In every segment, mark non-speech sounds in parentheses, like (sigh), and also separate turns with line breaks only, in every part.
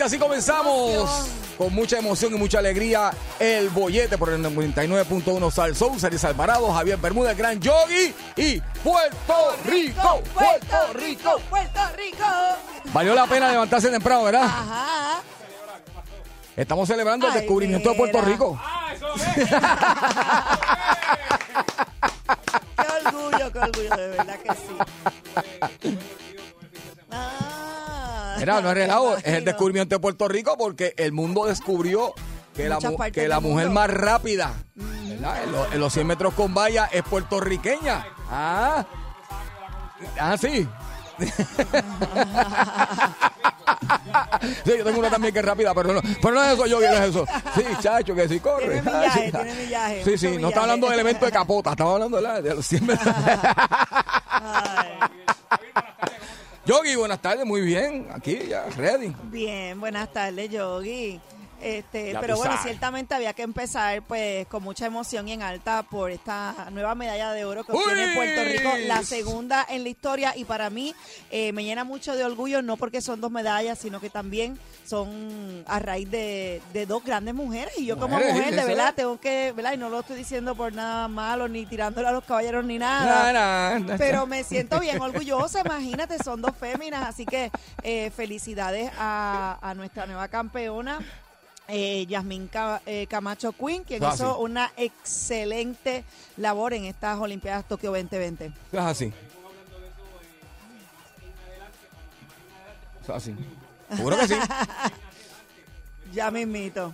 Gente, así comenzamos. Con mucha emoción y mucha alegría, el bollete por el 99.1 Sal Soul, Saris Alvarado, Javier Bermúdez, Gran Yogi y Puerto Rico, Puerto Rico.
Puerto Rico.
Valió la pena levantarse temprano, ¿verdad?
Ajá.
Estamos celebrando el
Ay,
descubrimiento de Puerto. Rico. (laughs)
Qué orgullo, qué orgullo, de verdad que sí. Ah.
Mira, no es (laughs) relajo, es el descubrimiento de Puerto Rico porque el mundo descubrió que la, que la
del
mujer
mundo.
más rápida ¿verdad? En, lo- en los 100 metros con valla es puertorriqueña. Ah, ah sí. (laughs) Sí, yo tengo una también que es rápida, pero no, pero no es eso, yo no es eso. Sí, chacho, que sí corre.
Tiene millaje, tiene millaje,
Sí, sí, no
millaje.
está hablando de elementos de capota, estamos hablando de, la- de los 100 metros. (laughs) Yogi, buenas tardes, muy bien. Aquí ya, ready.
Bien, buenas tardes, Yogi. Este,
Ya
pero bueno,
sabes.
ciertamente había que empezar pues con mucha emoción y en alta por esta nueva medalla de oro que obtiene Puerto Rico, la segunda en la historia y para mí eh, me llena mucho de orgullo, no porque son dos medallas, sino que también son a raíz de, de dos grandes mujeres y yo como
Mujeres,
mujer de verdad tengo que, ¿verdad? Y no lo estoy diciendo por nada malo ni tirándole a los caballeros ni nada.
Na, na, na.
Pero me siento bien orgullosa, imagínate, son dos féminas, así que eh, felicidades a, a nuestra nueva campeona. Eh, Yasmín eh, Camacho Quinn, quien
Ah,
hizo
sí.
una excelente labor en estas Olimpiadas Tokio 2020.
Eso es así. Es así. Seguro que sí. (laughs)
Ya mismito.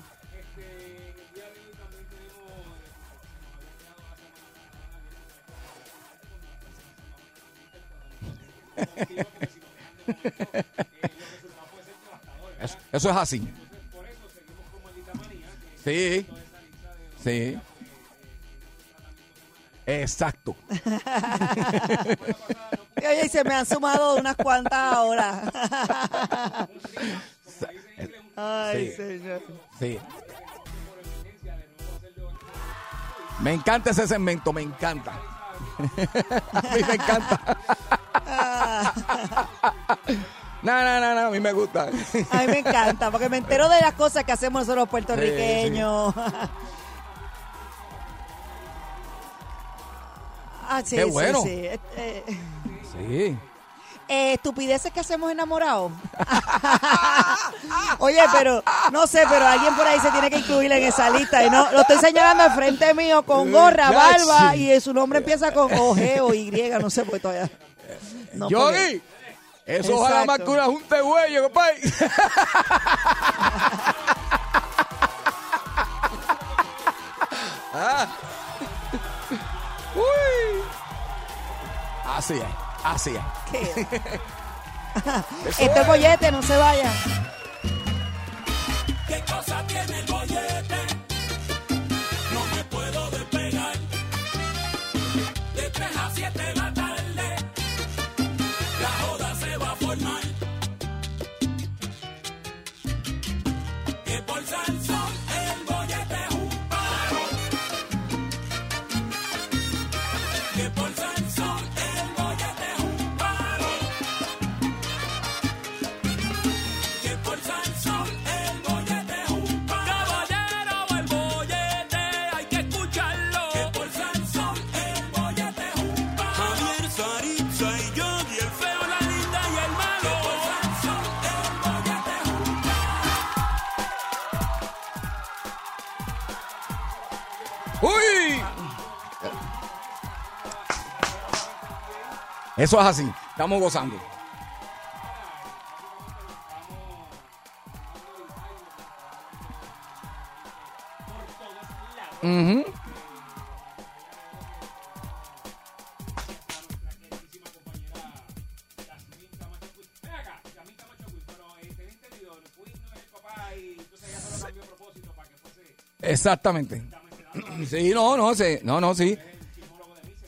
(laughs)
Eso, eso es así. Sí. Sí. Exacto.
Y, (laughs) Oye, y se me han sumado unas cuantas ahora. (laughs) Ay,
Sí.
señor.
Sí. Me encanta ese segmento, me encanta. (laughs) a mí me encanta. No, no, no, no, a mí me gusta.
A mí me encanta, porque me entero de las cosas que hacemos nosotros los puertorriqueños. (laughs) Ah, sí,
Qué
sí,
bueno.
sí. Eh, eh,
Sí.
eh, estupideces que hacemos enamorados. (laughs) Oye, pero no sé, pero alguien por ahí se tiene que incluir en esa lista. Y no, lo estoy señalando al frente mío con gorra, barba
sí.
y su nombre empieza con O, G o Y, no sé, pues todavía. No, porque-
Eso ojalá más
Exacto.
que una junta de huello, compadre. (laughs) Ah. Uy. Así es, así es. (laughs) (laughs)
Este
es.
bollete, no se vaya.
¿Qué cosa
Eso es así. Estamos gozando. Ujú. Exactamente. Sí, no, no, sí, no, no, sí.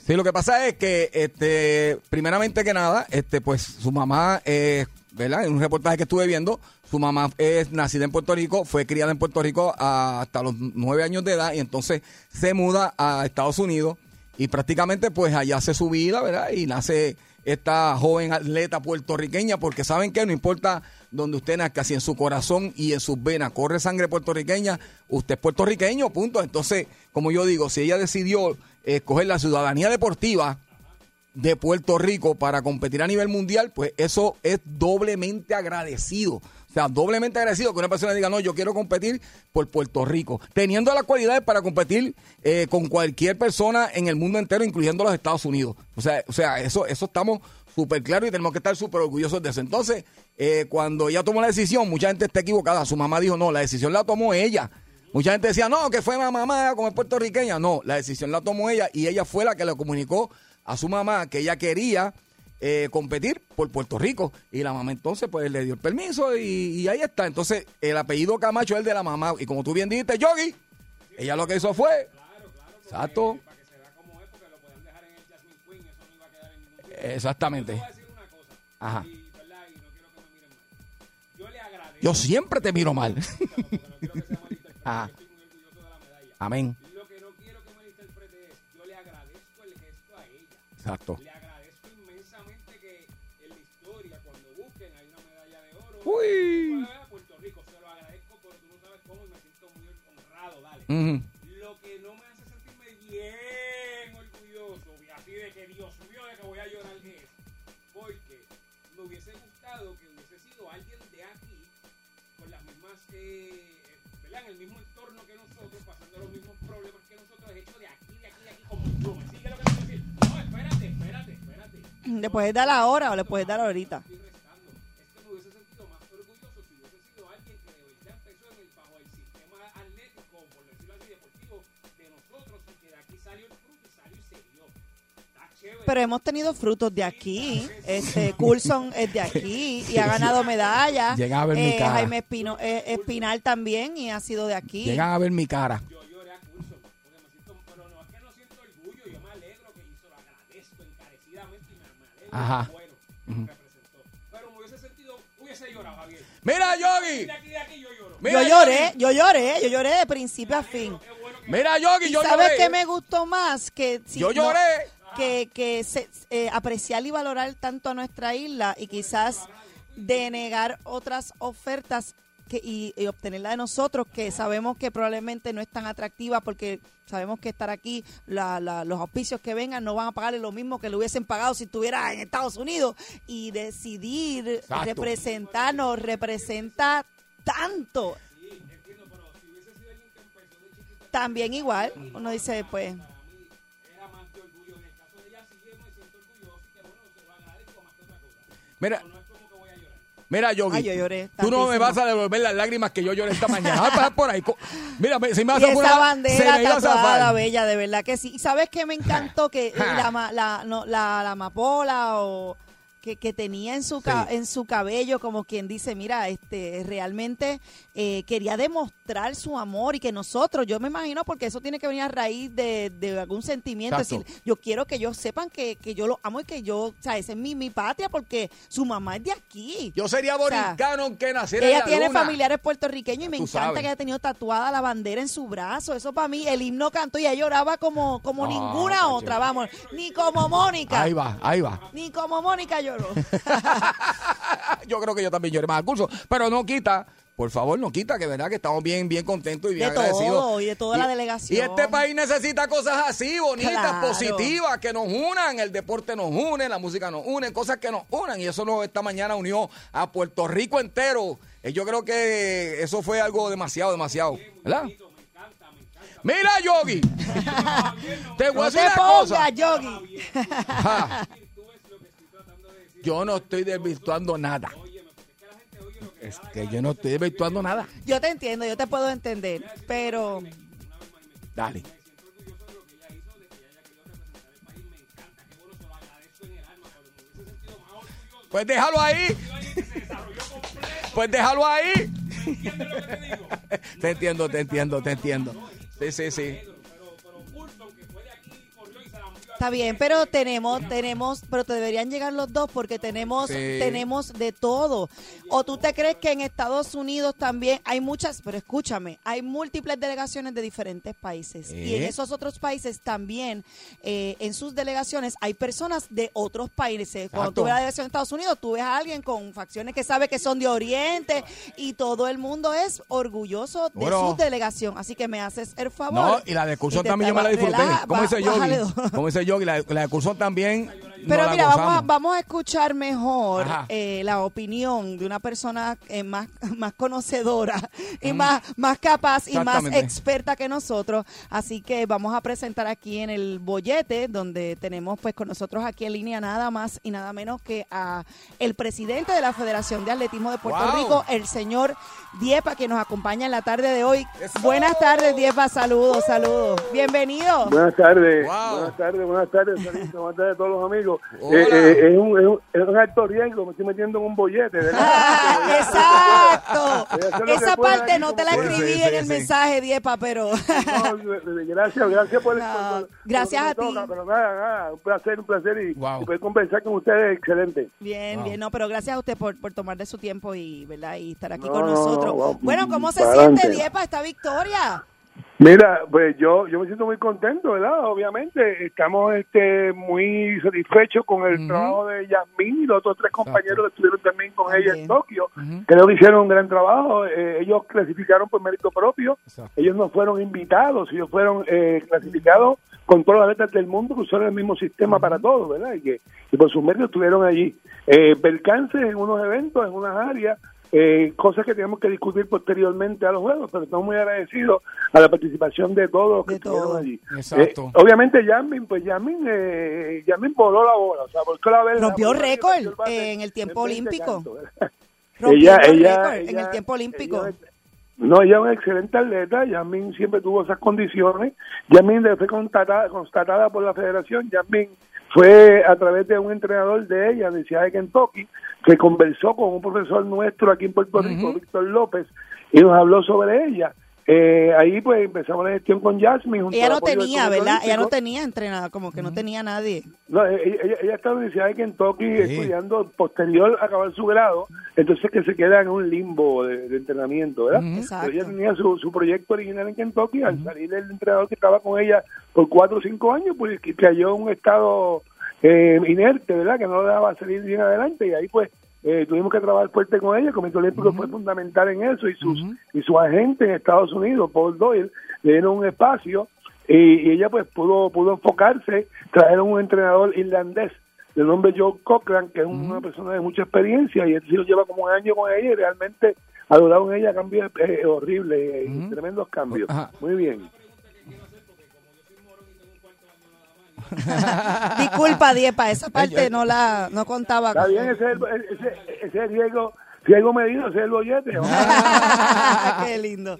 Sí, lo que pasa es que, este, primeramente que nada, este, pues su mamá, eh, ¿verdad? En un reportaje que estuve viendo, su mamá es nacida en Puerto Rico, fue criada en Puerto Rico hasta los nueve años de edad y entonces se muda a Estados Unidos y prácticamente pues allá hace su vida, ¿verdad? Y nace esta joven atleta puertorriqueña porque saben que no importa donde usted nazca, si en su corazón y en sus venas corre sangre puertorriqueña, usted es puertorriqueño, punto. Entonces, como yo digo, si ella decidió escoger la ciudadanía deportiva, de Puerto Rico para competir a nivel mundial, pues eso es doblemente agradecido. O sea, doblemente agradecido que una persona diga, no, yo quiero competir por Puerto Rico, teniendo las cualidades para competir eh, con cualquier persona en el mundo entero, incluyendo los Estados Unidos. O sea, o sea eso, eso estamos súper claros y tenemos que estar súper orgullosos de eso. Entonces, eh, cuando ella tomó la decisión, mucha gente está equivocada. Su mamá dijo, no, la decisión la tomó ella. Mucha gente decía, no, que fue mi mamá como es puertorriqueña. No, la decisión la tomó ella y ella fue la que le comunicó a su mamá que ella quería eh, competir por Puerto Rico. Y la mamá entonces pues le dio el permiso y, y ahí está. Entonces el apellido Camacho es el de la mamá. Y como tú bien dijiste, Yogi, ella lo que hizo fue... Exacto. Exactamente. Ajá. Yo siempre te miro mal. (laughs) Ajá. Amén.
Lo que no quiero que me interprete es, yo le agradezco el gesto a ella.
Exacto.
Le agradezco inmensamente que en la historia, cuando busquen, hay una medalla de oro.
Uy.
Puerto Rico, se lo agradezco, pero tú no sabes cómo y me siento muy honrado, dale.
Ujú.
Lo el fruto y salió y se dio. Está chévere.
Pero hemos tenido frutos de aquí. Este Coulson es de aquí y ha ganado medallas.
Llegan a ver mi
Eh,
cara.
Jaime Espino, eh, Espinal también y ha sido de aquí.
Llegan a ver mi cara. Ajá.
que bueno, me representó. Pero me hubiese sentido, hubiese llorado, Javier.
Mira, Yogi.
De aquí, de aquí yo lloro.
Mira,
yo lloré, yo lloré, yo lloré de principio a fin.
Bueno
Mira, Yogi, yo
¿Sabes
lloré.
qué me gustó más? Que si
Yo
no-
lloré.
que, que se- eh, apreciar y valorar tanto a nuestra isla y quizás denegar otras ofertas que, y, y obtenerla de nosotros que sabemos que probablemente no es tan atractiva porque sabemos que estar aquí, la- la- los auspicios que vengan no van a pagarle lo mismo que le hubiesen pagado si estuviera en Estados Unidos y decidir
Exacto.
representarnos representa tanto. También igual, uno dice pues...
Mira, mira, Yogi.
Ay, yo lloré
Tú no me vas a devolver las lágrimas que yo lloré esta mañana. Vas a pasar por ahí. Mira, me- se me
Y esa bandera
a
tatuada, bella, de verdad que sí. ¿Y sabes qué me encantó? Que (laughs) la, la, no, la, la amapola o que, que tenía en su,
Sí.
en su cabello, como quien dice, mira, este realmente eh, quería demostrar su amor y que nosotros, yo me imagino, porque eso tiene que venir a raíz de, de algún sentimiento, es
Exacto.
decir, yo quiero que ellos sepan que, que yo los amo y que yo, o sea, esa es mi, mi patria porque su mamá es de aquí.
Yo sería
O sea,
boricano aunque naciera en
Ella
la
tiene
luna.
familiares puertorriqueños y me
Tú
encanta
sabes.
que haya tenido tatuada la bandera en su brazo. Eso para mí, el himno cantó y ella lloraba como, como
Ah,
ninguna otra, vamos. Ni como Mónica.
Ahí va, ahí va.
Ni como Mónica lloró. (laughs)
yo creo que yo también lloré más al curso. Pero no quita, por favor, no quita, que verdad que estamos bien, bien contentos y bien
De todo,
agradecidos.
y de toda la delegación.
Y este país necesita cosas así, bonitas,
Claro.
positivas, que nos unan. El deporte nos une, la música nos une, cosas que nos unan. Y eso nos, esta mañana unió a Puerto Rico entero. Y yo creo que eso fue algo demasiado, demasiado. ¿Verdad? Mira, Yogi. (laughs) te voy a
No
decir
te
una cosa.
Yogi. (laughs)
Yo no estoy desvirtuando nada. Es que yo no estoy desvirtuando nada.
Yo te entiendo, yo te puedo entender, pero
Dale. Pues déjalo ahí. Pues déjalo ahí. (laughs) Te entiendo, te entiendo, te entiendo. Sí, sí, sí.
Está bien, pero tenemos, tenemos, pero te deberían llegar los dos porque tenemos,
Sí.
tenemos de todo. O tú te crees que en Estados Unidos también hay muchas, pero escúchame, hay múltiples delegaciones de diferentes países y en
¿Eh?
esos otros países también, eh, en sus delegaciones hay personas de otros países. Cuando
Exacto.
tú ves la delegación de Estados Unidos, tú ves a alguien con facciones que sabe que son de Oriente y todo el mundo es orgulloso de
Bueno.
su delegación. Así que me haces el favor.
No, y la
te
también yo me la disfruté.
relaja,
¿Cómo dice Yogi? ¿Cómo dice Yogi? La, la de también.
Pero mira, vamos a, vamos a escuchar mejor eh, la opinión de una persona eh, más, (laughs) más conocedora y más, más capaz y más experta que nosotros. Así que vamos a presentar aquí en el bollete, donde tenemos pues con nosotros aquí en línea nada más y nada menos que a el presidente de la Federación de Atletismo de Puerto
Wow.
Rico, el señor Diepa, que nos acompaña en la tarde de hoy.
Eso.
Buenas tardes, Diepa, saludos, saludos. Bienvenido.
Buenas tardes,
Wow.
buenas tardes, buenas tardes, Sarito, buenas tardes a todos los amigos. (laughs) Eh, eh, es, un, es, un, es un alto riesgo, me estoy metiendo en un bollete, ¿verdad?
Ah, (laughs) exacto. Esa parte
aquí
no te la escribí
Sí, sí,
en el
sí.
mensaje, Diepa, pero
No, gracias, gracias por,
No,
por- por-
gracias
por
a ti.
toca, pero nada, nada, un placer, un placer y,
Wow.
y poder conversar con ustedes, excelente.
bien,
Wow.
bien, no, pero gracias a usted por, por tomar de su tiempo y, ¿verdad? y estar aquí
No,
con
no,
nosotros.
no, wow.
Bueno, ¿cómo se siente,
adelante.
Diepa, esta victoria?
Mira, pues yo yo me siento muy contento, ¿verdad? Obviamente estamos este muy satisfechos con el trabajo de Yasmín y los otros tres compañeros que estuvieron también con ella en Tokio. Creo que hicieron un gran trabajo. eh, ellos clasificaron por mérito propio.
Exacto.
Ellos no fueron invitados, ellos fueron eh, clasificados con todas las letras del mundo que usaron el mismo sistema para todos, ¿verdad? Y que y por sus méritos estuvieron allí. Eh, percances en unos eventos, en unas áreas, eh, cosas que tenemos que discutir posteriormente a los juegos, pero estamos muy agradecidos a la participación de todos los que estuvieron allí.
Exacto.
Eh, obviamente Yamin, pues Yamin, eh, Yamin voló la bola, o sea, volcó la vela.
Rompió récord en el tiempo
en 20
olímpico. (laughs)
ella-
récord en el tiempo olímpico.
ella- no, ella es una excelente atleta. Yasmin siempre tuvo esas condiciones. Yasmin fue constatada, constatada por la federación. Yasmin fue a través de un entrenador de ella, de Ciudad de Kentucky, que conversó con un profesor nuestro aquí en Puerto Rico. Víctor López, y nos habló sobre ella. Eh, ahí pues empezamos la gestión con Yasmin. junto
Ella no tenía, ¿verdad? Ella no tenía entrenada, como que no tenía nadie.
No, ella, ella- ella está en la Universidad de Kentucky
Sí.
estudiando posterior a acabar su grado, entonces que se queda en un limbo de, de entrenamiento, ¿verdad? Pero ella tenía su, su proyecto original en Kentucky, al salir el entrenador que estaba con ella por cuatro o cinco años, pues que cayó en un estado eh, inerte, ¿verdad? Que no le daba salir bien adelante y ahí pues eh, tuvimos que trabajar fuerte con ella, el Comité Olímpico fue fundamental en eso y sus y su agente en Estados Unidos, Paul Doyle, le dieron un espacio y, y ella pues pudo pudo enfocarse, trajeron un entrenador irlandés de nombre Joe Cochran, que es una persona de mucha experiencia y él sí lo lleva como un año con ella y realmente ha durado en ella cambios eh, horribles, eh,
Ujú.
tremendos cambios. Muy bien.
Disculpa, Diepa, esa parte no la no contaba.
Está bien, ese es el, ese, ese es el riesgo, riesgo medido, ese es el bollete. (laughs)
Qué lindo.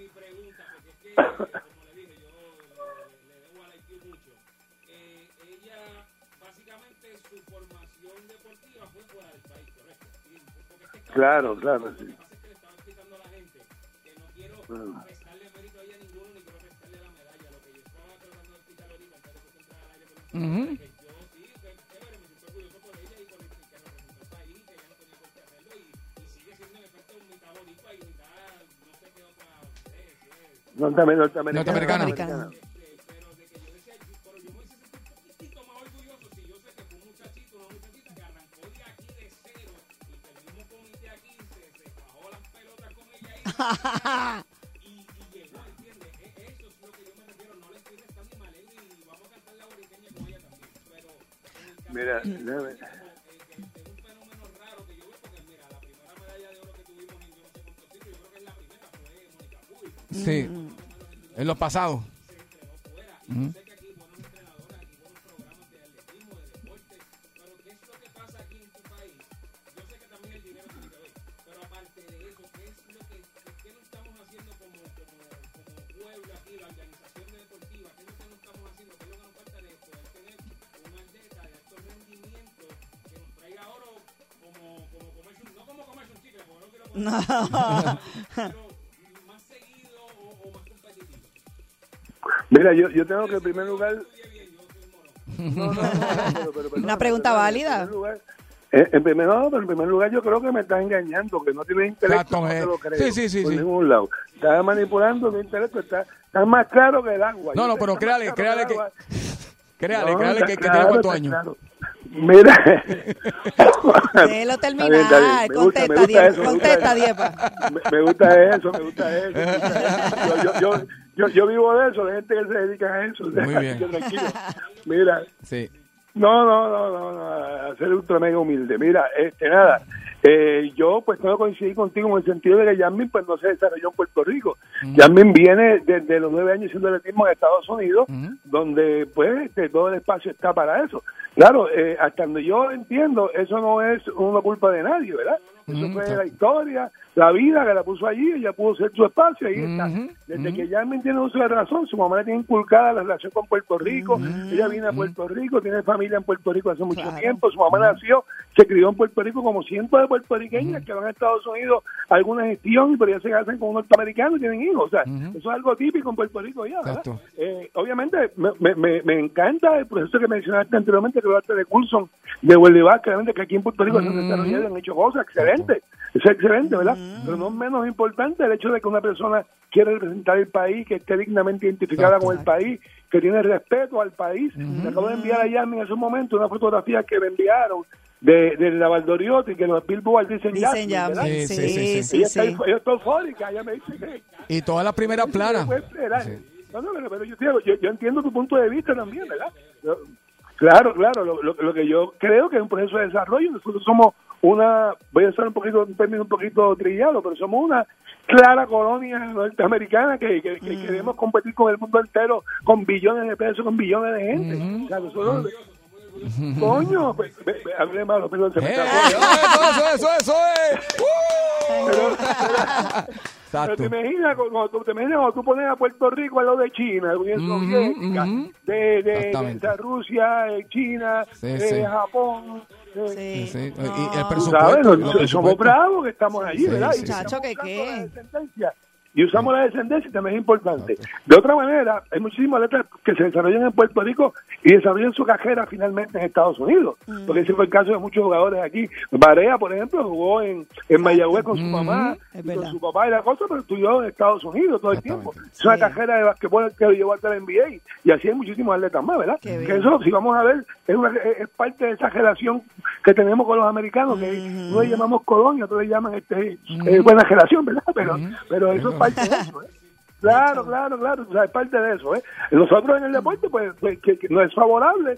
Eh, ella, básicamente, su si es
Norteamericana.
Norteamericana.
Norteamericana.
En
Mira,
yo, yo
tengo que en primer lugar... No, no, no, no, (laughs) pero- pero-
Una pregunta válida.
En primer lugar, eh, en primer, no, pero en primer lugar yo creo que me estás engañando, que no tienes intelecto,
Exacto,
no te lo creo,
Sí, sí, sí,
por
sí.
ningún lado. Estás manipulando mi intelecto, está, está más claro que el agua.
No, no, pero créale, créale que-. Créale,
No,
créale que, que
claro,
tiene
está
años.
claro. Mira. (laughs)
Déjelo
Está bien,
terminar.
está bien. Me gusta, me
Contesta,
gusta eso, me.
Diepa.
Me, me gusta eso, me gusta eso. me gusta eso. Yo, yo, yo, yo, yo vivo de eso, de gente que se dedica a eso.
Muy bien.
Tranquilo. Mira,
Sí.
no, no, no, no, no, a ser ultra mega humilde. Mira, este, nada, eh, yo pues no coincidí contigo en el sentido de que Yasmin pues no se desarrolló en Puerto Rico. Yasmin viene desde los nueve años haciendo atletismo en Estados Unidos, donde pues este, todo el espacio está para eso. Claro, eh, hasta donde yo entiendo, eso no es una culpa de nadie, ¿verdad? Eso fue
exacto.
la historia, la vida que la puso allí, ella pudo ser su espacio, ahí está. Desde que Yasmin tiene uso de razón, su mamá le tiene inculcada la relación con Puerto Rico, ella viene a Puerto Rico, tiene familia en Puerto Rico hace mucho
Claro.
tiempo, su mamá nació, se crió en Puerto Rico como cientos de puertorriqueñas que van a Estados Unidos a alguna gestión y por ahí se casan con un norteamericano y tienen hijos, o sea, eso es algo típico en Puerto Rico ya, ¿verdad? Eh, obviamente me, me- me, me encanta el proceso que mencionaste anteriormente, que hablaste de Coulson, de Bolívar, claramente que aquí en Puerto Rico se han
Ujú.
desarrollado y han hecho cosas, excelente, es excelente, ¿verdad? Pero no menos importante el hecho de que una persona quiere representar el país, que esté dignamente identificada con el país, que tiene respeto al país. Le acabo de enviar a Yasmin en ese momento una fotografía que me enviaron de, de la Valdoriotti, que los Billboard dicen,
Dicen ya.
Sí,
Sí,
sí, sí,
sí,
sí.
Ella,
sí.
está, ella está eufórica, ella me dice que
Y todas las primeras planas.
puede esperar.
Sí.
No, no, pero, pero yo, digo, yo, yo entiendo tu punto de vista también, ¿verdad? Yo- claro, claro, lo, lo- lo que yo creo que es un proceso de desarrollo. Nosotros somos una, voy a usar un poquito, un término un poquito trillado, pero somos una clara colonia norteamericana que, que- que queremos competir con el mundo entero con billones de pesos, con billones de gente. O sea, nosotros, (laughs) coño, pues, hablé malo, perdón, se me
¡Eh! Eso, eso, eso, eso es. (laughs) ¡Uh!
Pero
Exacto.
te imaginas, cuando, tú- te imaginas cuando tú pones a Puerto Rico a lo de China, de Unión Soviética, de, de, de, de Rusia, eh, China,
Sí,
eh,
sí.
Japón.
Sí.
Sí,
No.
y el
tú ¿Sabes?
presupuesto.
Nos-
el
somos
presupuesto.
bravos que estamos allí,
Sí,
¿verdad?
sí,
Y
sí.
Chacho, ¿que qué?
Y usamos la descendencia y también es importante. De otra manera, hay muchísimas letras que se desarrollan en Puerto Rico y desarrollan su carrera finalmente en Estados Unidos. Porque ese fue el caso de muchos jugadores aquí. Barea, por ejemplo, jugó en, en Mayagüez con su mamá, y
verdad.
con su papá y la cosa, pero estudió en Estados Unidos todo el tiempo. Es una
Sí.
carrera de basquetbol que lo llevó hasta la NBA. Y así hay muchísimos atletas más, ¿verdad? Que eso, si vamos a ver, es, una- es- parte de esa relación que tenemos con los americanos, que no le llamamos colonia, otros le llaman este, eh, buena relación, ¿verdad? Pero, pero eso es parte de eso, ¿eh? Claro, claro, claro, o sea, es parte de eso, ¿eh? Nosotros en el deporte, pues, pues, que, que no es favorable,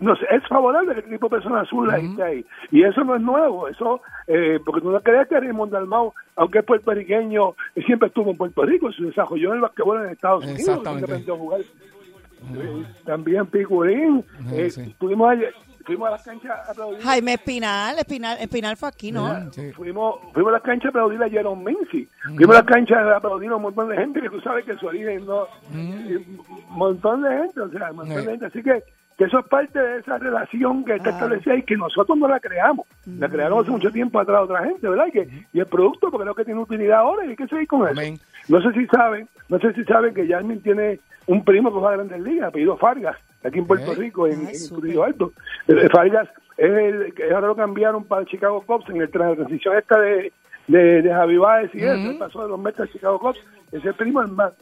nos es favorable que el tipo de persona azul esté ahí. Y eso no es nuevo, eso, eh, porque tú no crees que Raymond Dalmau, aunque es puertorriqueño, siempre estuvo en Puerto Rico, se desarrolló en el basquetbol en Estados Unidos,
Exactamente.
jugar. Eh, también Picurín,
Sí,
eh,
sí.
fuimos, ayer- fuimos a las canchas a aplaudir.
Jaime Espinal, Espinal, Espinal fue aquí, ¿no?
Sí.
Fuimos, fuimos a las canchas a aplaudir a Jerome Mincy. Fuimos a las canchas a aplaudir a un montón de gente que tú sabes que su origen no. Un montón de gente, o sea, un montón de gente. Así que, que eso es parte de esa relación que está establecida y que nosotros no la creamos. La crearon hace mucho tiempo atrás otra gente, ¿verdad? Y, que, y el producto, porque creo que tiene utilidad ahora y hay que seguir con eso.
Amén.
No sé si saben, no sé si saben que Jasmine tiene un primo que juega a Grandes Ligas, apellido Fargas, aquí en Puerto. Rico, en. Trujillo Alto. Eh, Fargas es el que ahora lo cambiaron para el Chicago Cubs en el, transición esta de, de, de Javi Baez y eso, él pasó de los Mets al Chicago Cubs. Es el primo hermano.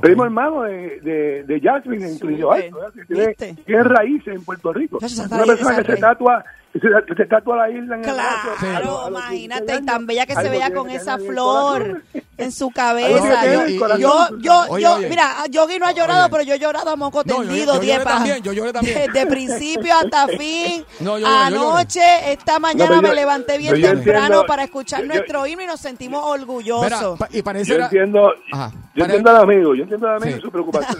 Primo hermano de, de, de Jasmine en Trujillo. Alto, que tiene, raíces en Puerto Rico. Una persona que se tatua, se, se tatua la isla en el
Claro,
a los
imagínate,
16
y tan bella que se
tiene
con esa
el
flor en su (laughs) cabeza.
tiene que tener en
y-
el
y-
corazón.
Yo, yo,
Oye,
yo,
oye.
mira, a Yogi no ha llorado,
Oye.
pero yo he llorado a moco
No, yo-
tendido,
yo
Diepa.
también, yo lloré también. (laughs)
De principio hasta (laughs) fin.
No, yo yo.
Anoche, esta mañana
yo-
me levanté bien
yo
temprano
entiendo-
para escuchar
yo- yo-
nuestro himno y nos sentimos
Mira,
orgullosos.
pa- y parece
Yo
era-
entiendo,
Ajá.
yo
Para-
entiendo al amigo, yo entiendo al amigo
Sí.
y su preocupación.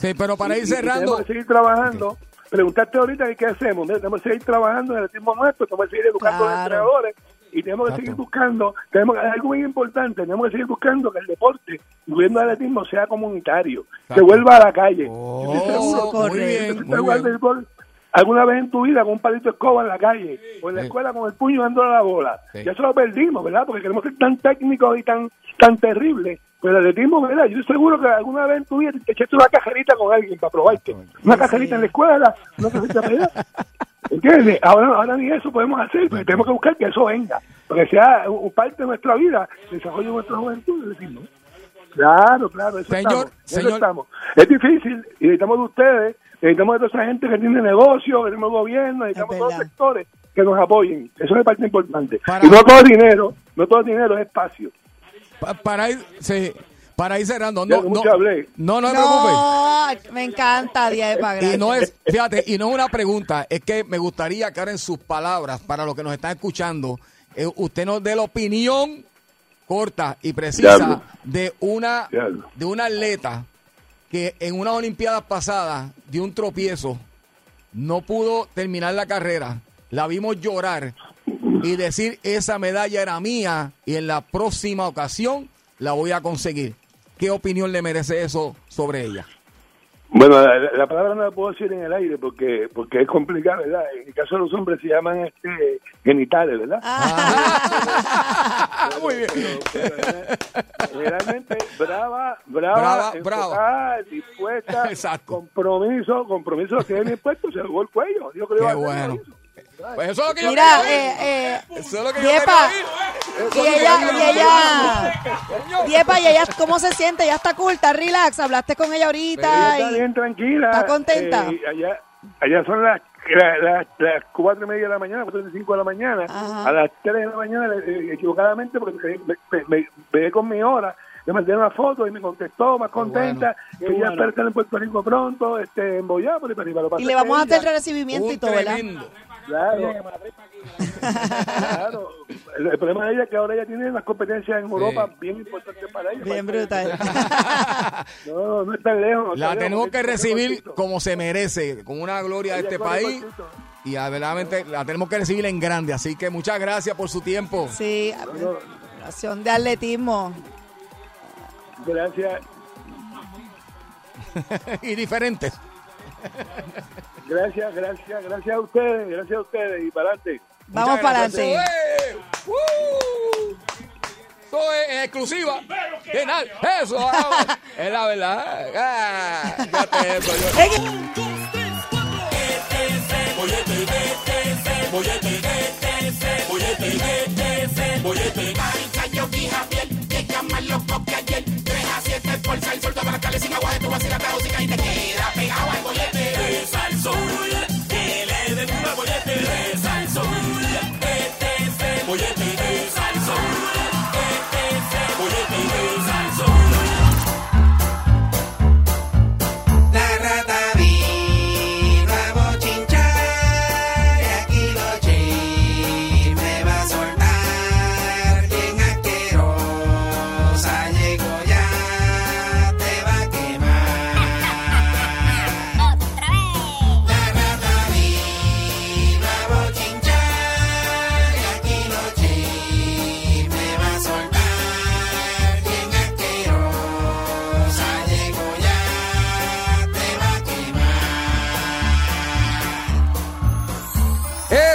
Sí, pero para ir cerrando.
Seguir trabajando. Preguntaste ahorita que qué hacemos. Tenemos que seguir trabajando en el ritmo nuestro, tenemos que seguir educando a los entrenadores y tenemos que
Exacto.
seguir buscando, tenemos algo muy importante, tenemos que seguir buscando que el deporte, incluyendo el atletismo, sea comunitario, que
Exacto.
vuelva a la calle.
Oh,
Yo estoy seguro
muy bien,
que
muy bien.
Alguna vez en tu vida con un palito de escoba en la calle o en la escuela con el puño dándole la bola.
Sí.
Ya eso lo perdimos, ¿verdad? Porque queremos ser tan técnicos y tan tan terribles. Pero el atletismo, ¿verdad? Yo estoy seguro que alguna vez en tu vida te echaste una cajerita con alguien para probarte. Una cajerita en la escuela, una cajerita para allá. ¿Entiendes? Ahora, ahora ni eso podemos hacer, porque tenemos que buscar que eso venga, porque sea un- parte de nuestra vida, el desarrollo de nuestra juventud, atletismo. Claro, claro, eso
Señor,
estamos, eso
señor.
estamos. Es difícil, y necesitamos de ustedes, necesitamos de toda esa gente que tiene negocio, que tiene gobierno, necesitamos
Es
todos los sectores que nos apoyen. Eso es parte importante.
Para-
Y no todo es dinero, no todo es dinero, es espacio.
Pa- para ir, sí, para ir cerrando. No, no, no, no.
No, me encanta, Diepa,
Y no es, fíjate, y no es una pregunta, es que me gustaría que ahora en sus palabras, para los que nos están escuchando, eh, usted nos dé la opinión corta y precisa
Diablo.
de una
Diablo.
de una atleta que en unas Olimpiadas pasadas dio un tropiezo, no pudo terminar la carrera, la vimos llorar y decir esa medalla era mía y en la próxima ocasión la voy a conseguir. ¿Qué opinión le merece eso sobre ella?
Bueno, la, la palabra no la puedo decir en el aire porque porque es complicado, ¿verdad? En el caso de los hombres se llaman este, genitales, ¿verdad?
Ah, (laughs) muy bien.
Pero, pero, Generalmente brava, brava,
Brava,
dispuesta, (laughs)
Exacto.
compromiso, compromiso lo tiene puesto, se jugó el cuello. Que
Qué bueno.
lo hizo.
Pues eso es lo que yo
Mira, eh, eh,
Eso es lo que yo
Diepa,
quería
y ella, y ella, Diepa, y ella, ¿cómo se siente? Ya está cool, está relax, hablaste con ella
Ella
ahorita.
está
y-
bien tranquila.
¿Está contenta?
eh, allá, allá son las, las, las, las cuatro y media de la mañana, cuatro y cinco de la mañana.
Ajá.
A las tres de la mañana, eh, equivocadamente, porque me, me, me, me con mi hora, le mandé una foto y me contestó más contenta. que ella espera estar en Puerto Rico pronto, este, en Boyá, por ahí para arriba. Lo
y le vamos a hacer
ella-
recibimiento y todo, ¿verdad?
Claro. claro. El, el problema de ella es que ahora ella tiene unas competencias en Europa bien importantes para ella.
Bien
Para-
brutal.
No, no es tan lejos. no
La
lejos,
tenemos que recibir como se merece, con una gloria de este país. Y verdaderamente la tenemos que recibir en grande. Así que muchas gracias por su tiempo.
Sí, nación de atletismo.
Gracias, (laughs)
y diferentes.
Gracias, gracias, gracias a ustedes, gracias a ustedes y para adelante.
Vamos para adelante.
¡Eh! ¡Uh! Eso es en exclusiva. Que Eso (laughs) es la verdad. Ah, fíjate eso, yo-
La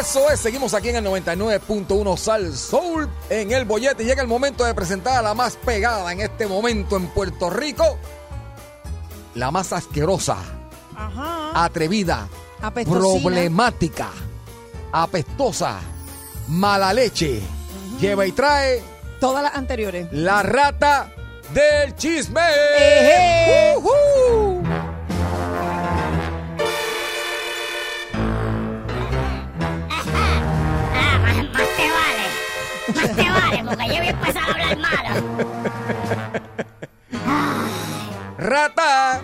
Eso es, seguimos aquí en el 99.1 Sal Soul en el bollete. Llega el momento de presentar a la más pegada en este momento en Puerto Rico. La más asquerosa,
Ajá.
atrevida,
Apestosina.
problemática, apestosa, mala leche. Lleva y trae
Todas las anteriores.
la rata del chisme.
Te vale, porque yo voy a empezar a hablar malo.
Rata.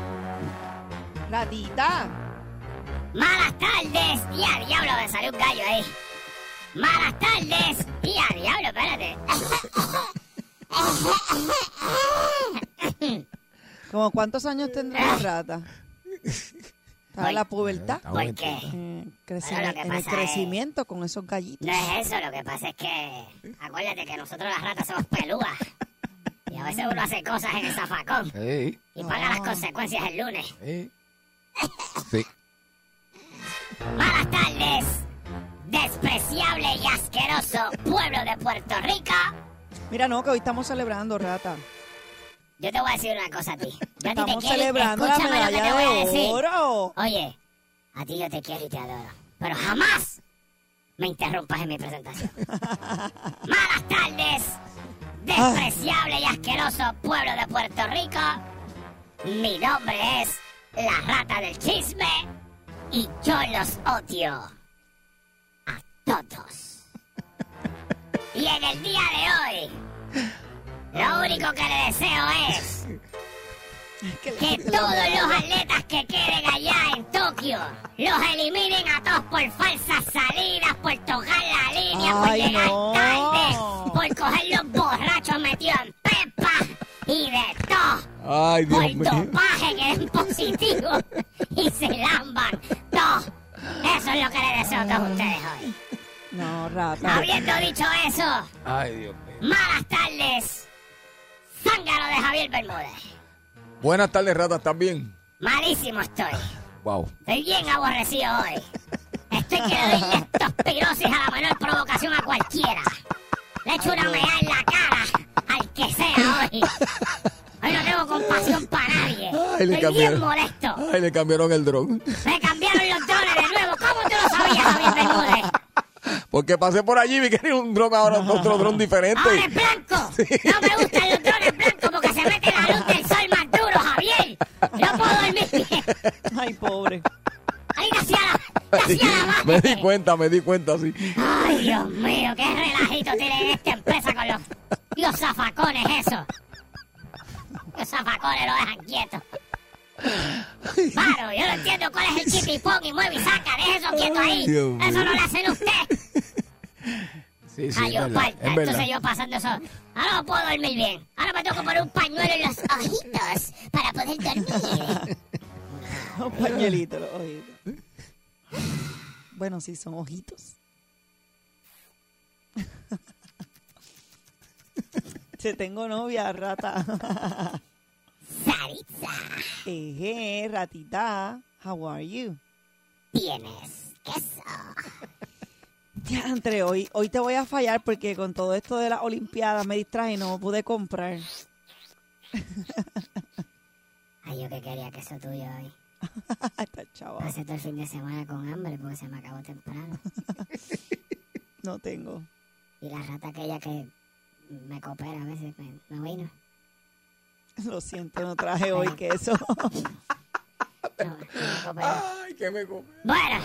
Ratita.
Malas tardes. Y a diablo, me salió un gallo ahí. Malas tardes. Y a diablo, espérate.
¿Como cuántos años tendrá la rata? (laughs) En la pubertad.
¿Por qué?
Eh, creci-
Bueno, lo que
en el
es-
crecimiento con esos gallitos.
No es eso, lo que pasa es que. Acuérdate que nosotros las ratas somos pelúas. Y a veces uno hace cosas en el zafacón.
Sí,
Y paga las consecuencias el lunes.
sí. Sí.
Malas despreciable y asqueroso pueblo de Puerto Rico,
Mira, no, que hoy estamos celebrando, rata.
Yo te voy a decir una cosa a ti. Yo a ti te quiero
celebrando la
lo que te voy a decir.
de oro.
Oye, a ti yo te quiero y te adoro, pero jamás me interrumpas en mi presentación. (laughs) Malas tardes, despreciable y asqueroso pueblo de Puerto Rico. Mi nombre es la rata del chisme y yo los odio a todos. (laughs) Y en el día de hoy, lo único que le deseo es que todos los atletas que queden allá en Tokio los eliminen a todos por falsas salidas, por tocar la línea, por
Ay,
llegar
no.
tarde, por coger los borrachos metidos en pepa y de todo,
Ay,
por
mío.
dopaje que den positivo (laughs) y se lamban todo. Eso es lo que les deseo a todos ustedes hoy.
No, rata.
Habiendo dicho eso,
Ay, Dios mío.
malas tardes, zángaro de Javier Bermúdez.
Buenas tardes, rata, ¿estás bien?
Malísimo estoy.
Wow.
Estoy bien aborrecido hoy. Estoy que le doy leptospirosis a la menor provocación a cualquiera. Le echo una mea en la cara al que sea hoy. Hoy no tengo compasión para nadie.
Ay, le
Estoy bien
cambiaron.
molesto.
Ay, le cambiaron el dron.
Me cambiaron los drones de nuevo. ¿Cómo tú lo sabías, Javier Bermúdez?
Porque pasé por allí y vi que era un dron ahora, otro dron diferente.
Ahora es blanco. (laughs) No me gustan los drones blancos porque se mete la luz del sol más duro, Javier. No puedo dormir bien.
Ay, pobre.
Ahí nació la, nació la
Me di
madre.
cuenta, me di cuenta, sí.
Ay, Dios mío, qué relajito tienen esta empresa con los, los zafacones, eso. Los zafacones lo dejan quieto. Claro, yo no entiendo cuál es el chipipón y mueve y saca. Deje eso quieto ahí.
Dios mío.
Eso no lo hacen usted.
Sí, sí,
Ay, yo
verdad, verdad.
Entonces yo pasando eso. Ahora no puedo dormir bien. Ahora me tengo que poner un pañuelo en los ojitos para poder dormir. (laughs)
Un pañuelito, los ojitos. Bueno, sí, son ojitos. (laughs) Te tengo novia, rata. (laughs)
Saritza,
Eje, ratita. How are you?
tienes queso.
Diantre, hoy, hoy te voy a fallar porque con todo esto de las Olimpiadas me distraje y no pude comprar. (laughs)
Ay, yo que quería queso tuyo hoy. (laughs)
Está chaval.
Pasé todo el fin de semana con hambre porque se me acabó temprano. (laughs)
No tengo.
Y la rata aquella que me coopera a veces me- no vino. (laughs)
Lo siento, no traje hoy queso. (laughs)
No, no me cooperó.
Ay, que me come.
Bueno,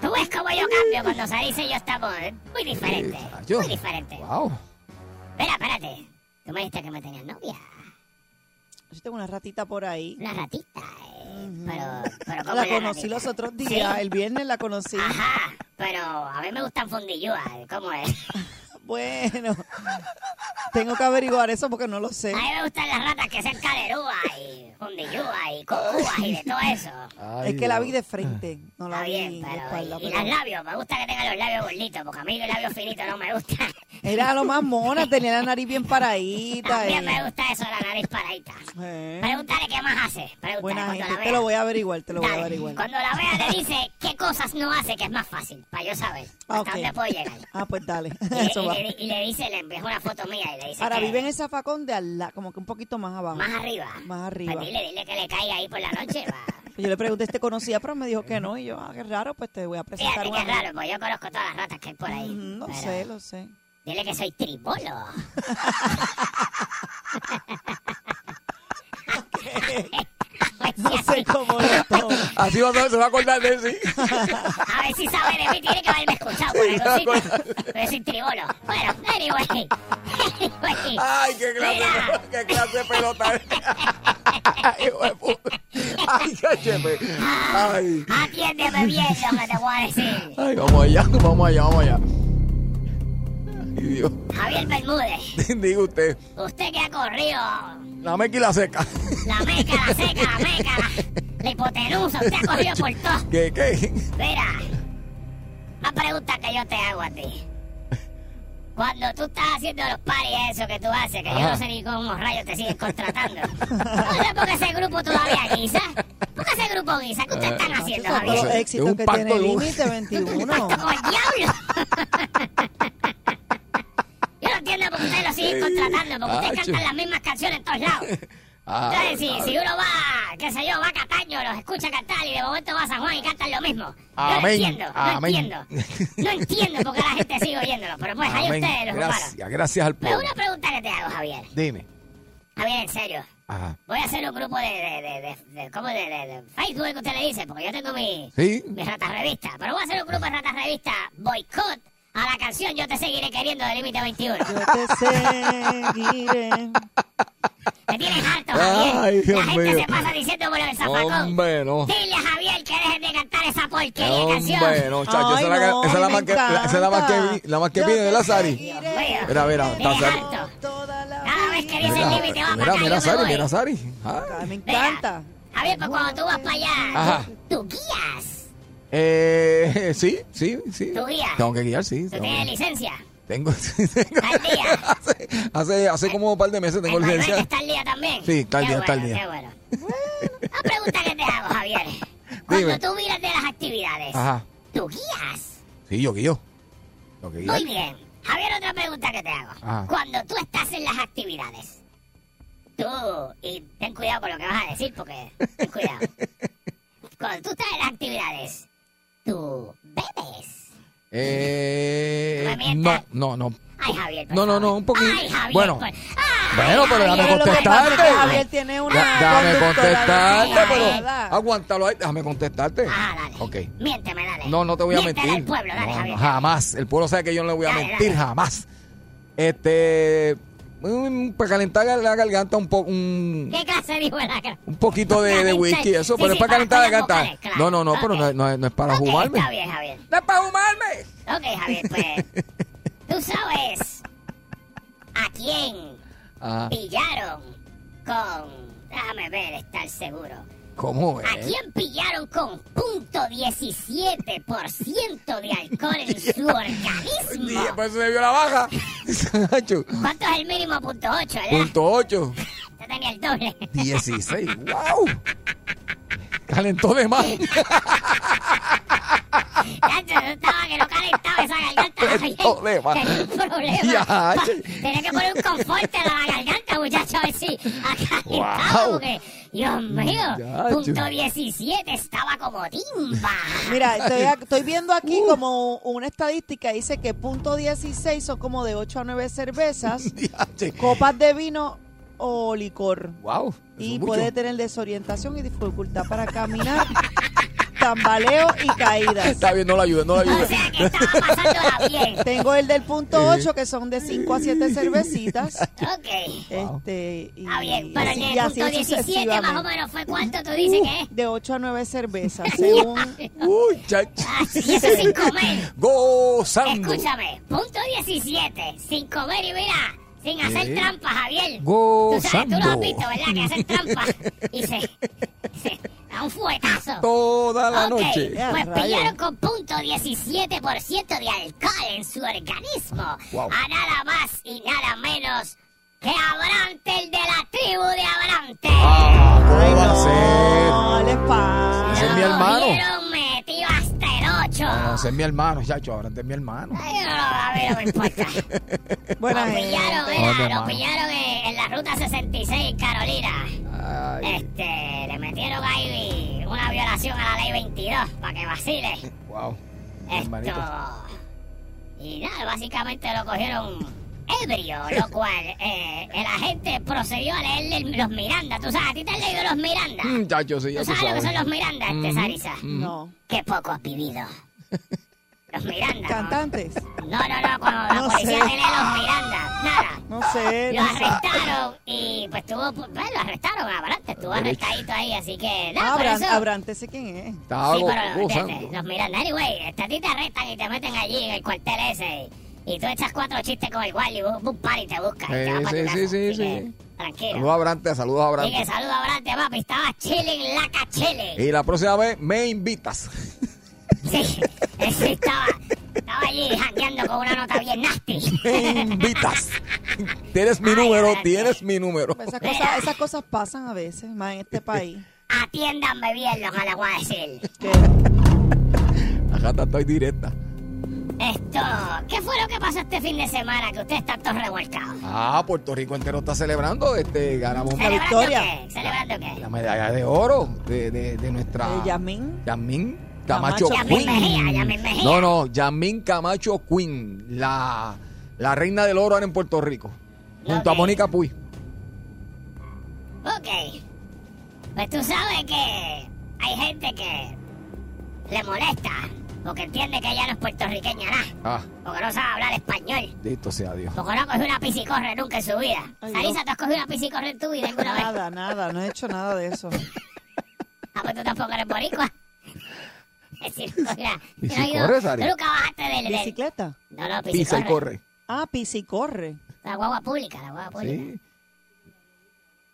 tú ves cómo yo cambio cuando Sarisa y yo estamos eh, muy diferentes.
Yo.
Muy diferentes.
Wow.
Espera, espérate. Tú me dijiste que me tenías novia.
Yo tengo una ratita por ahí.
Una ratita. eh, Pero, pero ¿cómo
La
es
conocí
ratita?
los otros días.
¿Sí?
El viernes la conocí.
Ajá, pero a mí me gustan fundillúas. ¿Cómo es? (laughs)
Bueno, tengo que averiguar eso porque no lo sé.
A mí me gustan las ratas que sean caderúas y fundillúas y cocúas y de todo eso.
Ay,
es que la vi de frente, no la
Está
vi
bien, pero
espalda.
y, y
pero-
los labios, me gusta que tengan los labios gorditos, porque a mí los labios finitos no me gustan. (laughs)
Era lo más mona, tenía la nariz bien paradita.
También
y-
me gusta eso la nariz paradita.
Eh,
Pregúntale qué más hace. Pregúntale
buena gente,
la
te lo voy a averiguar, te lo voy a averiguar.
Cuando la vea le dice qué cosas no hace, que es más fácil, para yo saber
Ah,
hasta
ok.
dónde puedo llegar. (laughs)
Ah, pues dale,
Y,
eso
y
va.
le, y le dice, le envía una foto mía y le dice
Ahora
que
vive en ese facón de al la- como que un poquito más abajo.
más arriba.
Más arriba.
Pues dile, dile que le caiga ahí por la noche. Va. (laughs)
Yo le pregunté si te conocía, pero me dijo que no. Y yo, ah, qué raro, pues te voy a presentar
Fíjate
una amiga.
raro, pues yo conozco todas las ratas que hay por ahí.
Mm, No
pero
sé, lo sé.
Dile que soy tribolo. (laughs) (laughs)
No sé cómo lo tomo.
Así va a, se va a acordar de sí.
A ver si sabe de mí, tiene que haberme escuchado por sitio. Pero soy tribolo. Bueno, anyway. anyway.
Ay, qué clase,
Mira.
qué clase de pelota. es. Ay, cállate. Ay.
Atiéndeme bien lo que te voy a decir.
Ay, vamos allá, vamos allá, vamos allá. Ay, Dios.
Javier Bermúdez, (laughs)
Diga usted,
usted que ha corrido
la meca y la seca.
la meca, la seca, la meca, la, (laughs) la hipotenusa, usted ha corrido por todo.
¿Qué, qué?
Mira, una pregunta que yo te hago a ti. Cuando tú estás haciendo los paris eso que tú haces, que yo no sé ni cómo rayos te siguen contratando. No sé por qué ese grupo todavía guisa. ¿Por qué ese grupo guisa? ¿Qué ustedes están haciendo,
todos los
Javier?
Es un
que
pacto
tiene
de un-
Límite 21.
Pacto con el diablo. Yo no entiendo por qué ustedes lo siguen contratando, porque ustedes
Acho.
cantan las mismas canciones en todos lados. (laughs)
Ah,
Entonces, si, si uno va, qué sé yo, va a Cataño, los escucha cantar y de momento va a San Juan y cantan lo mismo. No
Amén,
entiendo, no entiendo. No (laughs) entiendo por qué la gente sigue oyéndolo, pero pues ahí
amén.
ustedes los humanos.
Gracias, gracias al
Pero
pueblo.
una pregunta que te hago, Javier.
Dime.
Javier, en serio.
Ajá.
Voy a hacer un grupo de, de, de, de, de- ¿cómo de, de, de Facebook que usted le dice, porque yo tengo mi,
Sí.
mi rata revista. Pero voy a hacer un grupo de ratas revista boicot a la canción Yo te seguiré queriendo de Límite 21.
Yo te seguiré. (laughs)
Me tienes harto, Javier.
Ay, Dios
la gente
mío.
se pasa diciendo por el zafacón.
Hombre, no.
Dile a Javier que dejen de cantar esa porquería de canción.
Hombre, no, chacho.
Ay,
esa, es la,
no,
esa es la que, la- esa es la más que, la más que pide,
te
¿verdad, Sari? Mira, mira, está Sari.
harto.
La
Cada vez que dice el límite va
mira,
para
mira, Sari, mira, Sari. Ay.
Me encanta.
Javier, pues cuando tú vas para allá, tú guías.
Eh, (laughs) sí, sí, sí.
¿Tú guías?
Tengo que guiar, sí.
Tú tienes licencia.
Tengo, (laughs) sí, tengo.
¿Está al día? (laughs)
hace, hace, hace como un par de meses tengo licencia.
está al día también.
Sí, está al
Qué
día, está al
bueno,
día.
Qué bueno. Una pregunta que te hago, Javier. Cuando
Dime.
tú miras de las actividades,
Ajá.
¿tú guías?
Sí, yo guío. Yo guío.
Muy bien. Javier, otra pregunta que te hago.
Ajá.
Cuando tú estás en las actividades, tú, y ten cuidado con lo que vas a decir, porque ten cuidado. Cuando tú estás en las actividades, tú bebes.
Eh,
No
no, no, no.
Ay, Javier.
No, no, no, un poquito.
Ay, Javier.
Bueno.
por- Ay,
Bueno, pero déjame
Javier.
Que que
contestarte.
Javier tiene una
Da- Déjame contestarte, pero aguántalo ahí, déjame contestarte.
Ah, dale.
Ok.
Miénteme, dale.
No, no te voy a mentir.
al pueblo, dale,
No, jamás. El pueblo sabe que yo no le voy a
Dale,
mentir,
dale.
jamás. Este, mm, para calentar la garganta un poco, un,
¿Qué clase dijo la cara?
un poquito de, de whisky, eso,
Sí,
pero
sí,
es para calentar la garganta.
vocales, claro.
No, no, no, pero no, es- no es- no es para
Ok,
jugarme.
Está bien, Javier.
¡No es para jugarme!
Ok, Javier, pues. (laughs) Tú sabes a quién
Ah,
pillaron con. Déjame ver, estar seguro.
¿Cómo
¿A
es?
quién pillaron con punto 17% de alcohol en (laughs) su organismo?
Sí, Por eso se vio la baja. (laughs)
¿Cuánto es el mínimo? Punto 8, ¿verdad?
Punto 8.
Usted (laughs) tenía el doble.
16. ¡Wow! Calentó de más.
Yo estaba que no calentaba esa garganta.
Problema.
Tenía un problema.
Ya.
Tenía que poner un confort a la garganta, muchacho, a ver si calentaba,
Wow.
porque, Dios mío,
Ya,
punto
che.
17 estaba como timba.
Mira, estoy, estoy viendo aquí como una estadística, dice que punto 16 son como de 8 a 9 cervezas, (laughs) copas de vino o licor.
¡Wow!
Y
es mucho.
puede tener desorientación y dificultad para caminar, (laughs) tambaleo y caídas.
Está bien, no la ayude, no la
O
ayude.
sea que estaba pasándola bien.
Tengo el del punto 8 que son de 5 a 7 cervecitas.
Ok.
Este, y,
Está bien, pero el
y
de
así
punto 17 más o menos fue cuánto tú dices que es.
De 8 a 9 cervezas, (laughs) según...
Uy, chacho.
Ah, sí, eso sin comer. (laughs)
Gozando.
Escúchame, punto 17, sin comer y mira, sin hacer
Sí.
trampa, Javier. Tú sabes, tú lo has visto, ¿verdad? Que hacen trampa y se, se da un fuetazo.
Toda la
Ok,
noche.
Pues pillaron con punto 17% de alcohol en su organismo.
Wow.
A nada más y nada menos que Abrante, el de la tribu de Abrante.
Ah, ¿Cómo va a
no,
ser?
les pasa.
Es mi hermano.
Cogieron metido hasta el 8.
No, ese es mi hermano, chacho. Ahora este es mi hermano.
Ay, no, a mí no me importa. (laughs)
Buena
pillaron, mira,
¿Dónde,
lo
mano?
pillaron en, en la ruta 66 en Carolina.
Ay,
Este, le metieron ahí una violación a la ley 22 para que vacile.
wow.
Esto. Y nada, básicamente lo cogieron ebrio, lo cual eh, el agente procedió a leerle los Miranda. Tú sabes, a ti te han leído los Miranda.
Mm, Chacho, sí, ya
¿Tú
tú
sabes lo que son
sabes.
los Miranda, este Sarisa?
ujú.
No.
Qué poco has vivido. Los Miranda. ¿no?
¿Cantantes?
No, no, no, cuando la
No
policía
sé.
los Miranda, nada.
No sé.
Lo
no sé.
arrestaron y pues tuvo, pues lo arrestaron a Abrante, estuvo arrestadito ahí, así que nada,
Ah,
por
Abran-
eso.
Abrante sé quién es.
Estaba
Sí, pero los Miranda, anyway, este, a ti te arrestan y te meten allí en el cuartel ese y, y tú echas cuatro chistes con el guardia y un par y te busca y te
Sí,
para
sí,
tu
sí, sí, sí.
que, Tranquilo.
Saludos a Brante, saludos a
Así que
Brante.
saludo a Abrante, papi, estaba chilling la cachilling.
Y la próxima vez me invitas.
Sí, ese estaba, estaba allí jangueando con una nota bien nasty.
Me invitas. (laughs) Tienes mi
Ay,
número, tienes mi número.
Esas cosas, esas cosas pasan a veces, más en este país.
Atiéndanme bien lo que les voy a decir.
Acá estoy directa.
Esto, ¿qué fue lo que pasó este fin de semana que usted está todo revolcado?
Ah, Puerto Rico entero está celebrando. Este, ganamos
La
¿Celebrando
victoria.
qué? ¿Celebrando qué?
la medalla de oro de, de, de nuestra.
Eh, Yasmín.
Yasmín Camacho, Queen.
Mejía, Yasmín Mejía.
No, no, Yasmín Camacho Queen, la, la reina del oro ahora en Puerto Rico. Junto a Mónica Puy.
Ok. Pues tú sabes que hay gente que le molesta porque entiende que ella no es puertorriqueña nada.
Ah,
Porque no sabe hablar español.
bendito sea Dios.
Porque no ha cogido una piscicorre nunca en su vida.
Ay,
Sarisa,
no.
¿tú has cogido una piscicorre en tu vida alguna vez?
Nada, nada, no he hecho nada de eso. (laughs)
Ah, pues tú tampoco eres boricua. Decir, no, ido-
Sari.
Tú nunca bajaste del... del-
¿Bicicleta?
No, no,
Pisa y
piscicorre.
corre.
Ah, pisa y corre.
La guagua pública, la guagua pública.
Sí.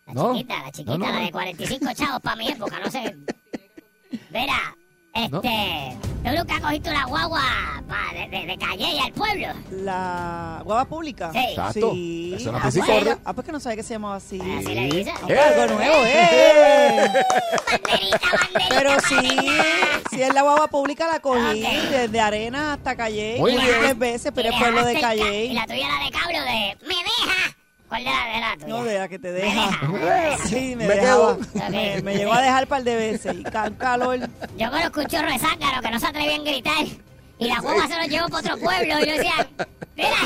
La
No.
chiquita, la chiquita,
No, no.
la de 45 chavos para mi época, no sé. (laughs) Verá, este... ¿Tú nunca cogiste una guagua pa, de, de, de Calle al pueblo?
La guagua pública.
Sí.
Exacto.
Sí.
Eso no
Ah,
y
bueno.
corre.
Ah, pues que no sabía que se llamaba así.
Así le dicen.
Ah, pues algo nuevo, ¡eh! (laughs)
Banderita, banderita,
Pero sí,
banderita.
si es la guagua pública la cogí
Ok.
desde Arena hasta Calle.
Muy bien.
tres veces, pero
Y
es pueblo de
dejaste el ca- Y
Calle.
la tuya la de cabro de... ¡Me deja! ¿Cuál de la, de la tuya?
No, de la que te
Me
deja. Sí, (laughs) me,
Me
dejaba. Me, me llegó a dejar un par de veces. Y ca- calor.
Yo conozco un chorro de zángaro que no se atrevían a gritar. Y la guagua se los llevó para otro pueblo y yo decía, mira,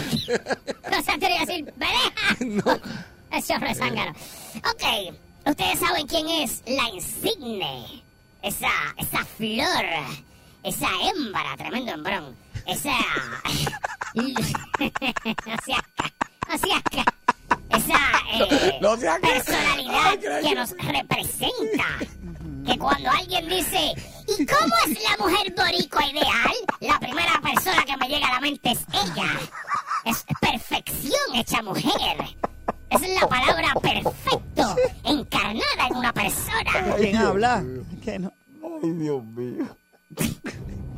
no se atrevía a decir, ¡me deja! (laughs) Es chorro de zángaro. Ok, ustedes saben quién es la insigne. Esa, esa flor, esa hémbara, tremendo hembrón. Esa... (laughs) no seas no seas eh,
No
personalidad
Ay,
que nos representa. Que cuando alguien dice, ¿y cómo es la mujer boricua ideal? La primera persona que me llega a la mente es ella. Es perfección hecha mujer. Es la palabra perfecto encarnada en una persona.
¿Quién habla? Que no.
Ay, Dios mío.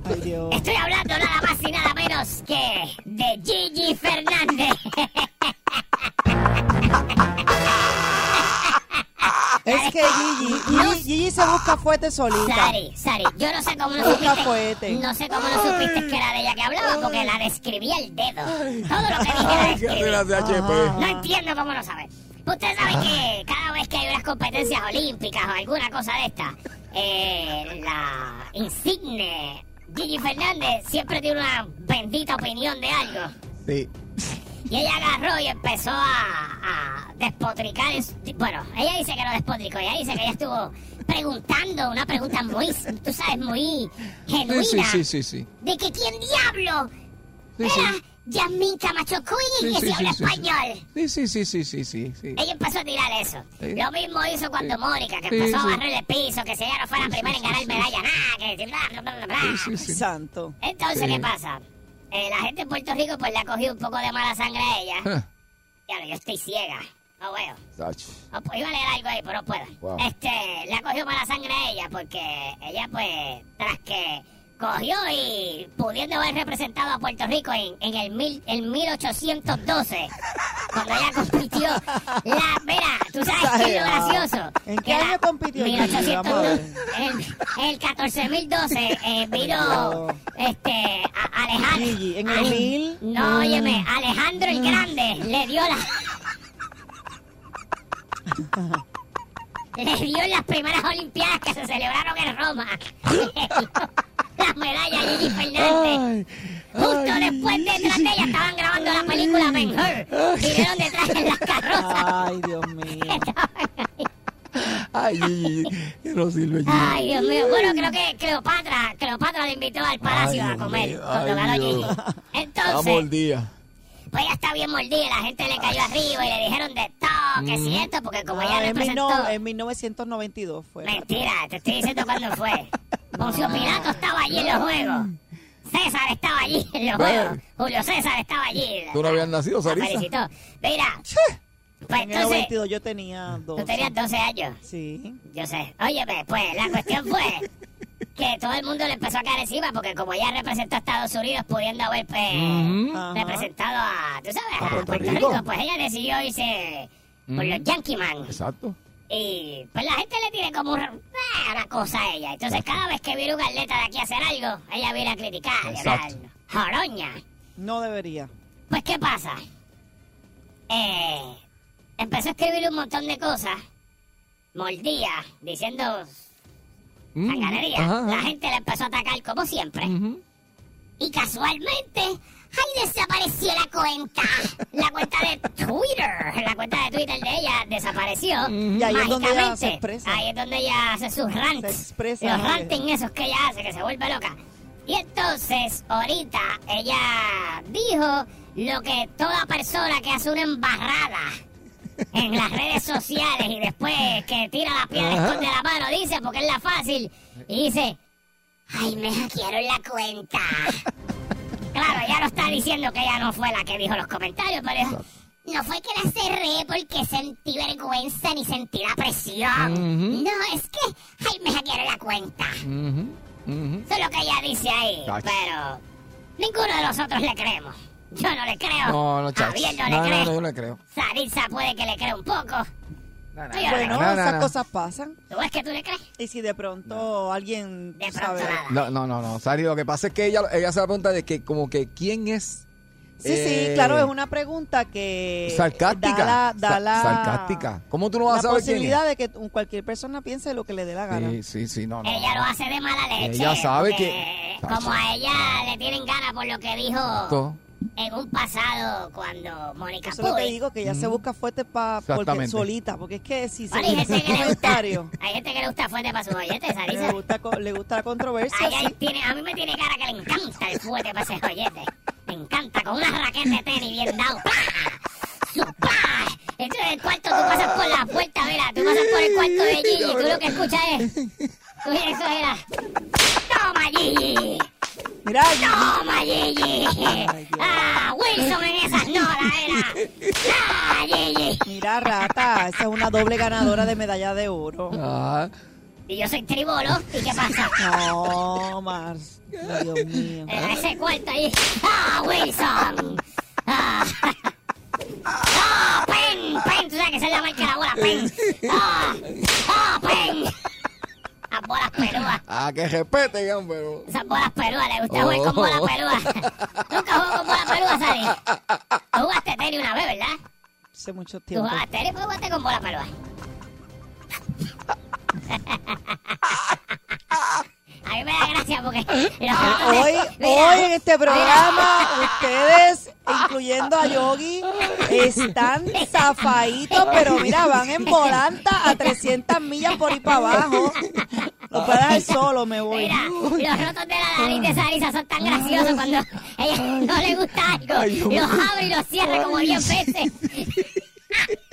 Ay, Dios.
Estoy hablando nada más y nada menos que de Gigi Fernández. (laughs)
Es que Gigi, Gigi, Gigi se busca fuerte solita.
Sari, Sari, yo no sé cómo no
Busca
supiste. No sé cómo no supiste que era de ella que hablaba porque la describía el dedo. Todo lo que dije la describí. No entiendo cómo no sabe. Usted sabe que cada vez que hay unas competencias olímpicas o alguna cosa de esta, eh, la insigne Gigi Fernández siempre tiene una bendita opinión de algo.
Sí.
Y ella agarró y empezó a, a despotricar. en su- bueno, ella dice que no despotricó. Ella dice que ella estuvo preguntando una pregunta muy, tú sabes, muy genuina.
Sí, sí, sí, sí.
De que quién diablo
Sí, sí.
era Yasmín Camacho Queen y
Sí,
que
sí,
se habla
sí, sí, sí.
español.
Sí, sí, sí, sí, sí, sí, sí.
Ella empezó a tirar eso.
Sí.
Lo mismo hizo cuando Mónica, que empezó
sí.
a barrer el piso, que si ella no fuera
sí,
primera en ganar
sí.
medalla, nada, que bla, bla, bla, bla, bla.
Sí, sí.
Santo.
Entonces,
Sí.
¿qué pasa? Eh, la gente en Puerto Rico pues le ha cogido un poco de mala sangre a ella. Ya, yo estoy ciega. No veo. No, pues, iba a leer algo ahí, pero no puedo.
Wow.
Este, le ha cogido mala sangre a ella porque ella, pues, tras que cogió y pudiendo haber representado a Puerto Rico en, en el, mil, el 1812, cuando ella compitió, la, mira, tú sabes qué es lo
Exagerado.
gracioso.
¿En qué año compitió Gigi?
1812. En el, el 14012 eh, vino este, a- Alejandro.
En el mil.
No, óyeme, Alejandro el Grande le dio la. (laughs) le dio en las primeras Olimpiadas que se celebraron en Roma. (laughs) Las medallas a Gigi Fernández.
Ay,
Justo
ay,
después detrás de ella estaban grabando la película Ben Hur. Vinieron detrás en las carrozas.
Ay, Dios mío. (laughs)
Ay, Gigi, que no sirve Gigi.
Ay, Dios mío. Bueno, creo que Cleopatra, Cleopatra le invitó al palacio
Ay,
a
Dios
comer
mío,
cuando
ay,
ganó Gigi.
Dios. Vamos
Entonces,
el día.
Pues ella está bien mordida. La gente le cayó arriba y le dijeron de todo, que si esto, porque como ella
en,
representó...
mil no- en 1992 fue.
Mentira, te estoy diciendo cuándo fue. (laughs) Poncio Pilato estaba allí en los juegos. César estaba allí en los juegos. Julio César estaba allí.
Tú no habías nacido,
La
Sarisa.
felicitó. Mira, pues
En el
entonces,
92 yo tenía 12.
tú tenías 12 años.
Sí.
Yo sé. Óyeme, pues la cuestión fue (laughs) que todo el mundo le empezó a caer encima porque como ella representó a Estados Unidos pudiendo haber pues, representado a, tú sabes, a,
Puerto
Puerto,
Rico.
Rico. pues ella decidió irse por los Yankee Man.
Exacto.
Y pues la gente le tiene como eh, una cosa a ella. Entonces cada vez que viene un atleta de aquí a hacer algo, ella viene a criticar.
Exacto.
Joroña.
No debería.
Pues ¿qué pasa? Eh, empezó a escribir un montón de cosas. Mordía, diciendo
Mm, ajá, ajá.
La gente le empezó a atacar como siempre. Y casualmente, ahí desapareció la cuenta. La cuenta de Twitter. La cuenta de Twitter de ella desapareció.
Y ahí es donde ella
mágicamente.
se expresa.
Ahí es donde ella hace sus rants.
Se expresa,
Los ranting esos que ella hace, que se vuelve loca. Y entonces, ahorita, ella dijo lo que toda persona que hace una embarrada en las redes sociales y después que tira la piedra y esconde la mano dice, porque es la fácil, y dice, ay, me hackearon la cuenta. Claro, ella no está diciendo que ella no fue la que dijo los comentarios, pero no fue que la cerré porque sentí vergüenza ni sentí la presión. No, es que, ay, me hackearon la cuenta.
Ujú.
Eso es lo que ella dice ahí, pero ninguno de nosotros le creemos. Yo no le creo.
No, no, chacho.
Javier no,
No,
le
no,
cree.
no, yo no le creo.
Saritza puede que le crea un poco.
No, no,
no
Bueno,
No, no,
esas
no.
cosas pasan.
¿Tú ves que tú le crees?
Y si de pronto alguien
De
sabe.
pronto nada.
No, no, no, no. Sari, lo que pasa es que ella, ella se da pregunta de que como que quién es
Sí, sí,
Eh,
claro, es una pregunta que
sarcástica.
da la, da
Sa-
la-
sarcástica. ¿Cómo tú no vas
la
a saber quién
posibilidad de que cualquier persona piense lo que le dé la gana.
es? Sí, sí, sí, no, no.
Ella lo hace de mala leche.
Ella sabe que-
Como a ella le tienen ganas por lo que dijo
Esto.
En un pasado cuando Mónica
Eso es lo que digo, que ella se busca fuerte pa, porque solita, porque es que si se
Bueno, hay gente que le (laughs) gusta, hay gente que le gusta fuerte para su bollete,
le
Sarisa.
gusta, co- le gusta la controversia,
Ay, ay,
sí.
tiene, a mí me tiene cara que le encanta el fuerte para ese joyete. Me encanta, con una raqueta de tenis bien dado. ¡Pah! Entonces en el cuarto tú pasas por la puerta, mira, tú pasas por el cuarto de Gigi y tú lo que escuchas es... Tú eso era... ¡Toma, Gigi!
Mira,
¡Toma, Gigi! ¡Ah, Wilson en esas notas era! ¡Ah, Gigi!
mira, rata, esa es una doble ganadora de medalla de oro.
Ah,
Y yo soy tribolo, ¿y qué pasa?
No, Mars, Dios mío.
En ese cuarto ahí. ¡Ah, Wilson! ¡Ah! (laughs) ¡Ah, Pen! ¡Pen! Tú sabes que es la marca de la bola, Pen. ¡Ah! ¡Ah, Pen! Pelúas.
ah, que respete, pero.
Esas bolas pelúas, le gusta jugar con bolas pelúas. Nunca jugó con bolas pelúas, Sari. Tú jugaste tenis una vez, ¿verdad?
Hace mucho
Tú
tiempo.
jugaste tenis, pues jugaste con bolas pelúas. (laughs) A mí me da gracia porque... (laughs) los-
Hoy, hoy en este programa, ustedes, incluyendo a Yogi, están (laughs) zafaditos, pero mira, van en volanta a 300 millas por ahí para abajo. Lo puedo dejar solo, me voy.
Mira, los rotos de la nariz de Sarisa son tan graciosos cuando a ella no le gusta algo. Los abre y los cierra como 10 veces. (laughs)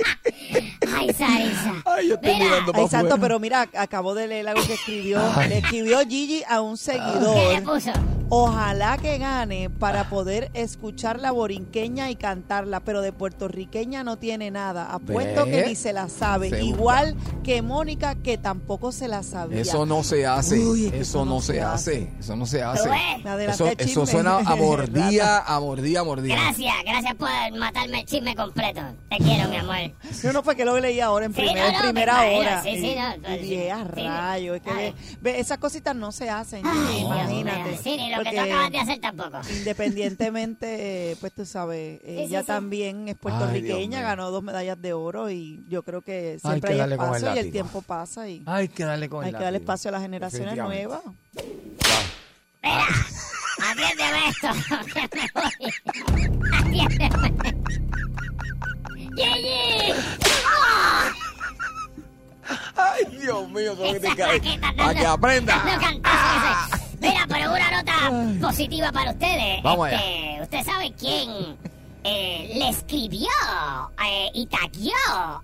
Ay, Sarisa.
Ay, yo estoy
Mira,
mirando para
Ay, santo, pero mira, acabo de leer algo que escribió. Le escribió Gigi a un
¿Qué le
seguidor.
puso?
Ojalá que gane para poder escuchar la borinqueña y cantarla, pero de puertorriqueña no tiene nada. Apuesto
¿Ve?
que ni se la sabe.
Se
Igual que Mónica, que tampoco se la sabía.
Eso no se hace.
Uy,
eso no se hace. Eso no se hace.
Me
Eso, suena a mordida, (laughs) a mordida, a mordida.
Gracias, gracias por matarme el chisme completo. Te quiero, mi amor.
Yo no fue que lo leí ahora en,
Sí,
primer-
no, no,
en primera
imagino,
hora.
sí, sí,
Y-
no,
y dije, a rayo, es que
ay.
ve- ve, esas cositas no se hacen,
Ay,
Gigi,
Dios mío.
imagínate.
Sí, ni lo que tú acabas de hacer tampoco.
Independientemente, eh, pues tú sabes, ella
sí.
también es puertorriqueña, ganó dos medallas de oro y yo creo que
Hay
siempre
que
hay
el
espacio y el tiempo pasa y
Hay que darle con
hay
el
que darle espacio a las generaciones nuevas.
Mira, atiéndeme esto, que me voy. Atiéndeme. ¡Ah!
Ay, Dios mío, que te
Esa
cae.
raqueta
Para que aprenda.
dando cantazo ese. Mira, pero una nota positiva para ustedes.
Vamos
Este, ¿Usted sabe quién eh, le escribió eh, y tagueó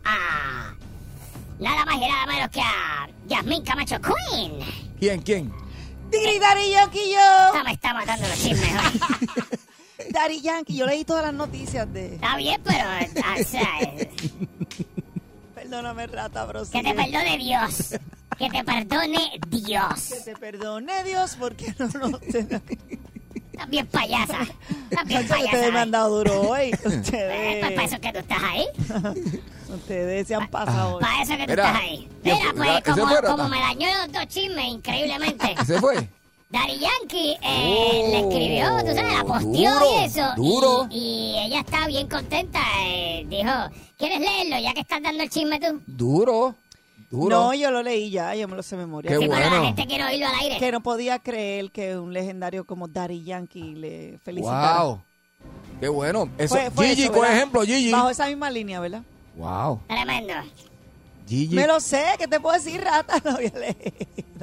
a nada más y nada menos que a Yasmín Camacho Queen?
¿Quién, quién?
Digri Dari Yankee yo.
Esta me está matando los chismes hoy. (laughs) (laughs)
Dari Yankee, yo leí todas las noticias de.
Está bien, pero o sea, (laughs) eh,
Perdóname, rata, bro.
que te perdone Dios. Que te perdone Dios.
Que te perdone Dios porque no, no te-
Estás bien payasa. Bien
Chacho, ustedes
payasa.
me han dado duro hoy. (laughs)
Eh, Pues para eso
Ustedes,
es que tú estás ahí.
ustedes se han pasado hoy.
Para eso es que tú
Mira,
estás ahí.
¿quién
Mira,
fue?
pues
¿Ese
como,
fue, Rata?
como me dañó los dos chismes increíblemente.
¿Se fue?
Daddy Yankee eh, le escribió, tú sabes, la posteó
Oh, duro,
y eso.
duro.
Y, y ella está bien contenta. eh, dijo, ¿quieres leerlo ya que estás dando el chisme tú?
Duro. Duro.
No, yo lo leí ya, yo me lo sé de memoria.
Qué
Sí, pero la
bueno.
gente quiere oírlo al aire.
Que no podía creer que un legendario como Daddy Yankee le felicitara.
Wow. Qué bueno. Eso,
Fue- fue
Gigi,
eso,
por ejemplo, Gigi.
Bajo esa misma línea, ¿verdad?
Wow.
Tremendo.
Gigi.
Me lo sé, ¿qué te puedo decir, rata? (laughs) No voy a leer.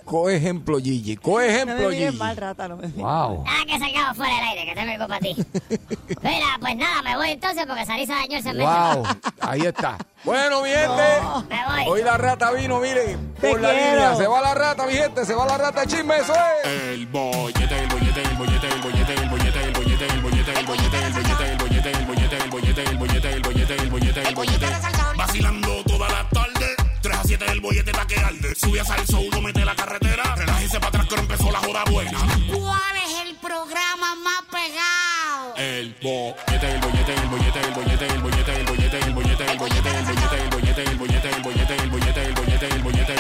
Co ejemplo, Gigi. Co
No me
Gigi.
mal, rata, no me mires.
Wow.
Nada que salgamos fuera del aire, que te me para ti. (laughs) Mira, pues nada, me voy entonces porque Sarisa dañó el segmento.
Wow. (laughs) Ahí está. Bueno, mi gente.
Me voy.
Hoy la rata vino, miren,
Te
por la
quiero.
línea. Se va la rata, mi gente. Se va la rata chisme. Eso es.
El bollete, el bollete, el bollete, el bollete, 3 a 7 el bollete está que arde. Sube a salso, uno mete la carretera, relájese para atrás que ahora empezó la joda buena.
¿Cuál es el programa más pegado?
El bollete, el bollete, el bollete, el bollete, el bollete, el bollete, el bollete, el bollete, el bollete, el bollete, el bollete, el bollete, el bollete, el bollete, el bollete.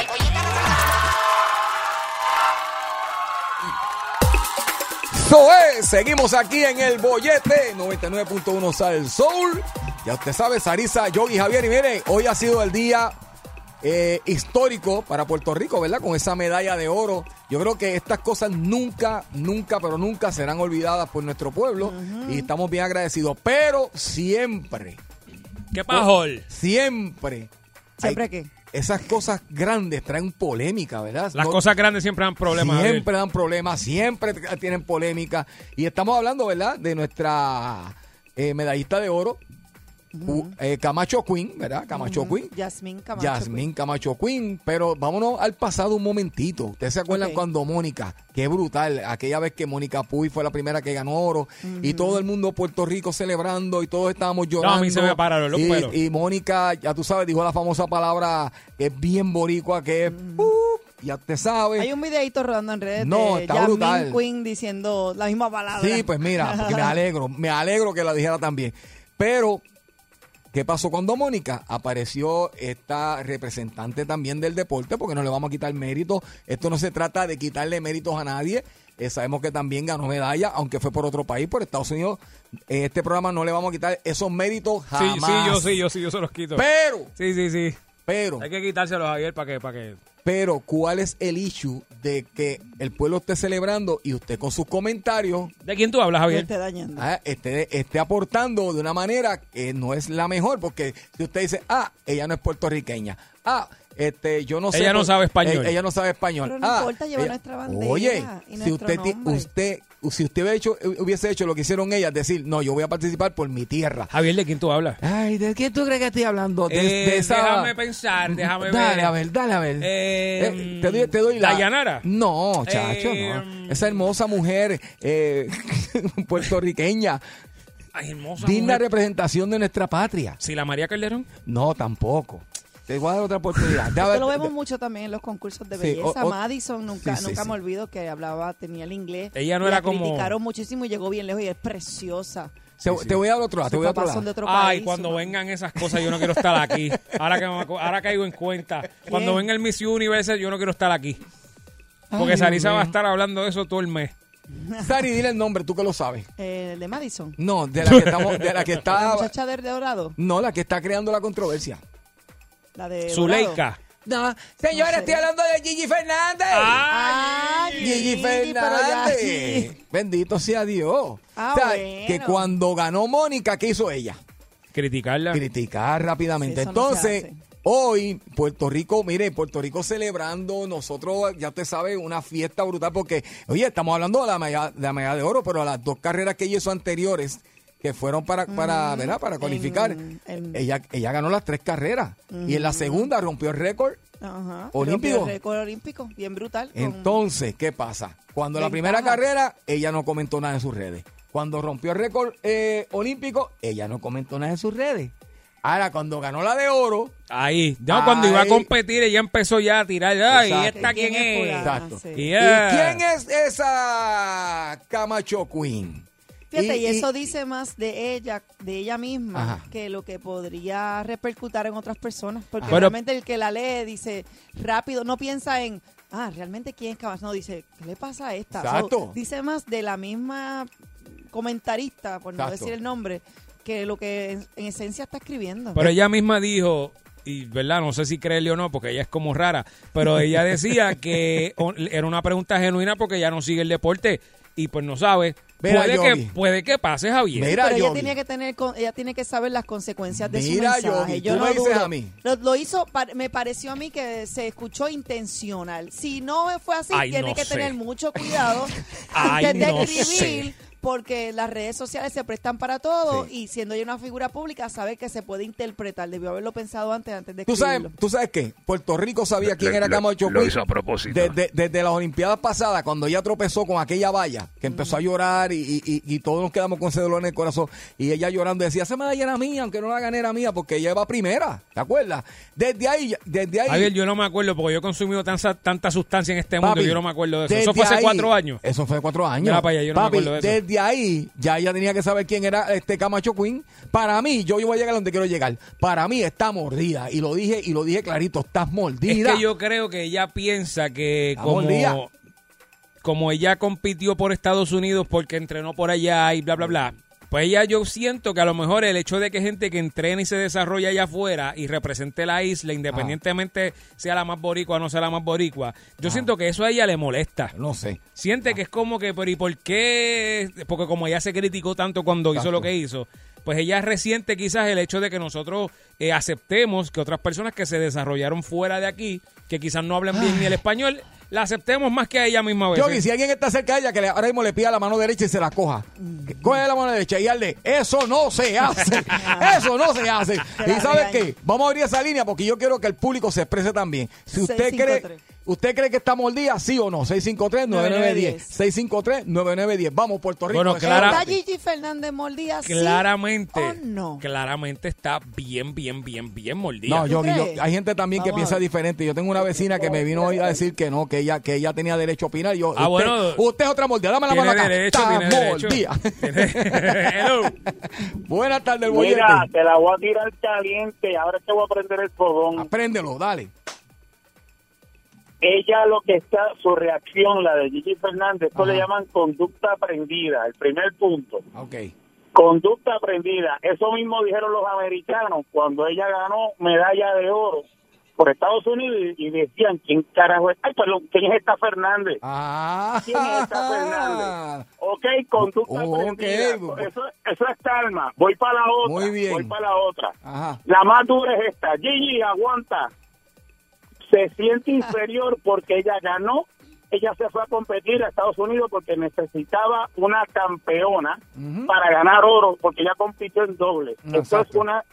Eso es. Seguimos aquí en el bollete 99.1 Sal Soul. Ya usted sabe, Sarisa, Yogi, Javier. Y miren, hoy ha sido el día eh, histórico para Puerto Rico, ¿verdad? Con esa medalla de oro. Yo creo que estas cosas nunca, nunca, pero nunca serán olvidadas por nuestro pueblo. Y estamos bien agradecidos. Pero siempre,
¿Qué pajol?
siempre.
¿Siempre
hay-
qué?
Esas cosas grandes traen polémica, ¿verdad?
Las
No-
cosas grandes siempre dan problemas.
Siempre dan problemas, siempre tienen polémica. Y estamos hablando, ¿verdad? De nuestra eh, medallista de oro, eh, Camacho Queen, ¿verdad? Camacho Queen.
Yasmín Camacho.
Yasmín Camacho Queen, pero vámonos al pasado un momentito. ¿Ustedes se acuerdan cuando Mónica, qué brutal, aquella vez que Mónica Puy fue la primera que ganó oro y todo el mundo Puerto Rico celebrando y todos estábamos llorando.
a mí se me pararon los
y,
pelos.
y Mónica, ya tú sabes, dijo la famosa palabra que es bien boricua, que es, "Uh", ya te sabes.
Hay un videito rodando en redes
No,
de
está
Yasmín
brutal.
Queen diciendo la misma palabra.
Sí, pues mira, porque me (laughs) alegro, me alegro que la dijera también. Pero, ¿qué pasó cuando Mónica? Apareció esta representante también del deporte, porque no le vamos a quitar mérito. Esto no se trata de quitarle méritos a nadie. Eh, sabemos que también ganó medalla, aunque fue por otro país, por Estados Unidos. En este programa no le vamos a quitar esos méritos
Sí,
jamás.
sí, yo sí, yo sí, yo se los quito.
Pero,
Sí, sí, sí.
pero,
Hay que quitárselos, Javier, para que, para que.
Pero, ¿cuál es el issue de que el pueblo esté celebrando y usted con sus comentarios
¿De quién tú hablas, Javier?
esté dañando.
ah, esté, esté aportando de una manera que no es la mejor, porque si usted dice, ah, ella no es puertorriqueña, ah, este, yo no sé.
Ella no
por-
sabe español.
eh, Ella, no sabe español.
Pero no
ah,
importa, lleva nuestra bandera
Oye,
y
si usted, ti-
nombre.
usted, si usted hubiese hecho, hubiese hecho lo que hicieron ellas, decir, no, yo voy a participar por mi tierra.
Javier, ¿de quién tú hablas?
Ay, ¿de quién tú crees que estoy hablando? De,
Eh,
de esa...
Déjame pensar, déjame
Dale,
ver.
a ver, dale, a ver.
Eh,
Eh, te, doy, te doy la...
¿Dayanara?
No, chacho,
Eh,
no. Esa hermosa mujer eh, (laughs) puertorriqueña,
Ay, hermosa.
digna
mujer.
representación de nuestra patria.
¿Si la María Calderón?
No, tampoco. Te voy a dar otra oportunidad.
Esto lo vemos mucho también en los concursos de
Sí,
belleza.
o- o-
Madison, nunca,
sí, sí,
nunca
sí.
me olvido que hablaba, tenía el inglés.
Ella no
y
era
la
como-
criticaron muchísimo y llegó bien lejos y es preciosa.
Te, te voy a dar otro lado. Te voy a otro lado.
otro
Ay,
país.
cuando
su mamá-
vengan esas cosas, yo no quiero estar aquí. Ahora que me ahora caigo en cuenta. Cuando venga el Miss Universe, yo no quiero estar aquí. Porque
Ay,
Sarisa
Dios
va a estar hablando de eso todo el mes. (laughs)
Sari, dile el nombre, tú que lo sabes.
Eh, el de Madison.
No, de la que, estamos, de la que (laughs)
La
está.
muchacha de de Dorado.
No, la que está creando la controversia.
La de
Zuleika.
No, señora,
No sé.
estoy hablando de Gigi Fernández.
Ah,
Gigi
pero ya
Fernández.
sí.
Bendito sea Dios.
Ah,
O sea,
bueno.
que cuando ganó Mónica, ¿qué hizo ella?
Criticarla.
criticar rápidamente.
Sí, eso no se
Entonces,
hace.
hoy Puerto Rico, mire, Puerto Rico celebrando, nosotros, ya usted sabe, una fiesta brutal porque, oye, estamos hablando de la medalla de, la medalla de oro, pero las dos carreras que ella hizo anteriores, que fueron para, para, ¿verdad? para cualificar,
en- en-
ella, ella ganó las tres carreras. Y en la segunda rompió el récord.
Ajá.
Olímpico.
Rompió el récord olímpico, bien brutal. con-
Entonces, ¿qué pasa? Cuando la primera carrera, ella no comentó nada en sus redes. Cuando rompió el récord eh, olímpico, ella no comentó nada en sus redes. Ahora, cuando ganó la de oro,
Ahí. No, cuando iba a competir, ella empezó ya a tirar. Ay, ¿y
Exacto.
esta quién,
¿Quién es?
Exacto.
sí.
Y,
¿y quién es esa Camacho Queen?
Fíjate, y,
Y- y-
eso dice más de ella, de ella misma,
Ajá.
que lo que podría repercutir en otras personas. Porque realmente el que la lee dice rápido, no piensa en, ah, realmente quién es Camacho. No, dice, ¿qué le pasa a esta?
Exacto.
Dice más de la misma comentarista, por no decir el nombre, que lo que en, en esencia está escribiendo.
Pero ella misma dijo, y verdad, no sé si creerle o no, porque ella es como rara, pero ella decía que (laughs) era una pregunta genuina porque ella no sigue el deporte y pues no sabe.
Mira,
puede,
Yogi.
que, puede que pase, Javier.
Mira,
pero ella
Yogi.
tiene que tener con- ella tiene que saber las consecuencias de
Mira,
su mensaje.
Yogi,
Yo
tú
no
me dices
dudo.
a mí.
Lo, lo hizo pa- me pareció a mí que se escuchó intencional. Si no fue así,
Ay,
tiene
no
que
sé.
tener mucho cuidado (laughs)
Ay,
antes de
no
escribir.
sé.
Porque las redes sociales se prestan para todo
Sí.
y siendo ella una figura pública sabe que se puede interpretar. Debió haberlo pensado antes antes de
¿Tú sabes,
escribirlo.
¿Tú sabes qué? Puerto Rico sabía quién
Le-
era Camacho
lo hizo a propósito.
Desde, desde las Olimpiadas pasadas, cuando ella tropezó con aquella valla, que empezó a llorar y, y- y- y todos nos quedamos con ese dolor en el corazón. Y ella llorando decía, esa medalla era mía, aunque no la gané era mía, porque ella iba primera. ¿Te acuerdas? Desde ahí, desde ahí.
Javier, yo no me acuerdo porque yo he consumido tanta, tanta sustancia en este mundo
Papi,
yo no me acuerdo de eso. Eso fue hace
ahí-
cuatro años.
Eso fue hace cuatro años.
Mira para allá, yo no me acuerdo de eso.
Desde ahí ya ella tenía que saber quién era este Camacho Queen. Para mí, yo, yo voy a llegar donde quiero llegar. Para mí está mordida. Y lo dije, y lo dije clarito, estás
Es
mordida.
que yo creo que ella piensa que
Está mordida.
como, como ella compitió por Estados Unidos porque entrenó por allá y bla, bla, bla, pues ella yo siento que a lo mejor el hecho de que gente que entrena y se desarrolla allá afuera y represente la isla, independientemente sea la más boricua o no sea la más boricua, yo siento que eso a ella le molesta.
No sé.
Siente que es como que, pero ¿y por qué? Porque como ella se criticó tanto cuando hizo lo que hizo, pues ella resiente quizás el hecho de que nosotros eh, aceptemos que otras personas que se desarrollaron fuera de aquí, que quizás no hablan bien ni el español, la aceptemos más que a ella misma.
Yogi, si alguien está cerca de ella, que le- ahora mismo le pida la mano derecha y se la coja. Que Coge la mano derecha y hazle, eso no se hace. (laughs) eso no se hace. (laughs) ¿Y sabes qué? Vamos a abrir esa línea porque yo quiero que el público se exprese también. Si usted
653.
cree, ¿usted cree que está mordida? Sí o no. 653-9910. 653-9910. Vamos, Puerto Rico.
Bueno, Clara-
¿Está. Gigi Fernández mordida? sí
claramente,
o no?
claramente está bien, bien, bien, bien mordida.
No, Yogi, yo-
crees?
hay gente también que
Vamos
piensa diferente. Yo tengo una vecina que me vino hoy a decir que no, que ella, que ella tenía derecho a opinar. Yo,
Ah,
usted,
bueno.
usted es otra mordida. Dame la mano acá.
derecho,
Está
tiene derecho.
mordida. (laughs) Buenas tardes, bollete.
Mira, te la voy a tirar caliente. Ahora te voy a prender el fogón.
Apréndelo, dale.
Ella lo que está, su reacción, la de Gigi Fernández, esto
Ajá.
le llaman conducta aprendida, el primer punto.
Ok.
Conducta aprendida. Eso mismo dijeron los americanos cuando ella ganó medalla de oro por Estados Unidos y, decían, ¿quién carajo es? Ay, perdón, ¿quién es esta Fernández?
Ah.
¿Quién es esta Fernández? Ok, conducta
Oh, ok.
aprendida. Eso, eso es calma. Voy para la otra.
Muy bien.
Voy para la otra.
Ajá.
La más dura es esta. Gigi, aguanta. Se siente inferior porque ella ganó. Ella se fue a competir a Estados Unidos porque necesitaba una campeona para ganar oro, porque ella compitió en doble. Esto es
exacto.
una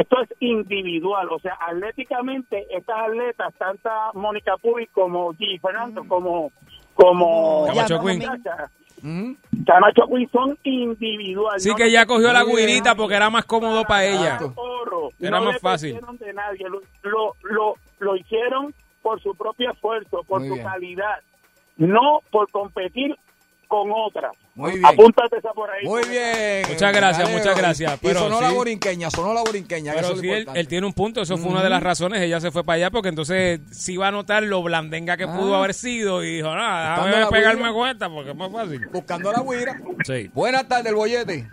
esto es individual, o sea, atléticamente estas atletas, tanto Mónica Puy como Gigi Fernando, como como
Camacho Queen.
Ujú.
Camacho Queen son individuales.
Sí
no
que ella cogió la guirita porque era más cómodo para ella.
Oro.
Era
No
más
le
fácil.
de nadie. Lo, lo, lo, lo hicieron por su propio esfuerzo, por
Muy
su
bien.
calidad, no por competir con otras.
Muy bien.
Apúntate esa por ahí.
Muy bien.
Muchas gracias, muchas gracias,
Y
pero
sonó la borinqueña, sonó la borinqueña. que
Pero
eso
sí, él, tiene un punto, eso fue una de las razones, ella se fue para allá porque entonces sí iba a notar lo blandenga que
Ah.
pudo haber sido y dijo, nada,
Buscando
déjame pegarme cuenta porque es más fácil.
Buscando a la guira.
Sí.
Buenas tardes, el bollete.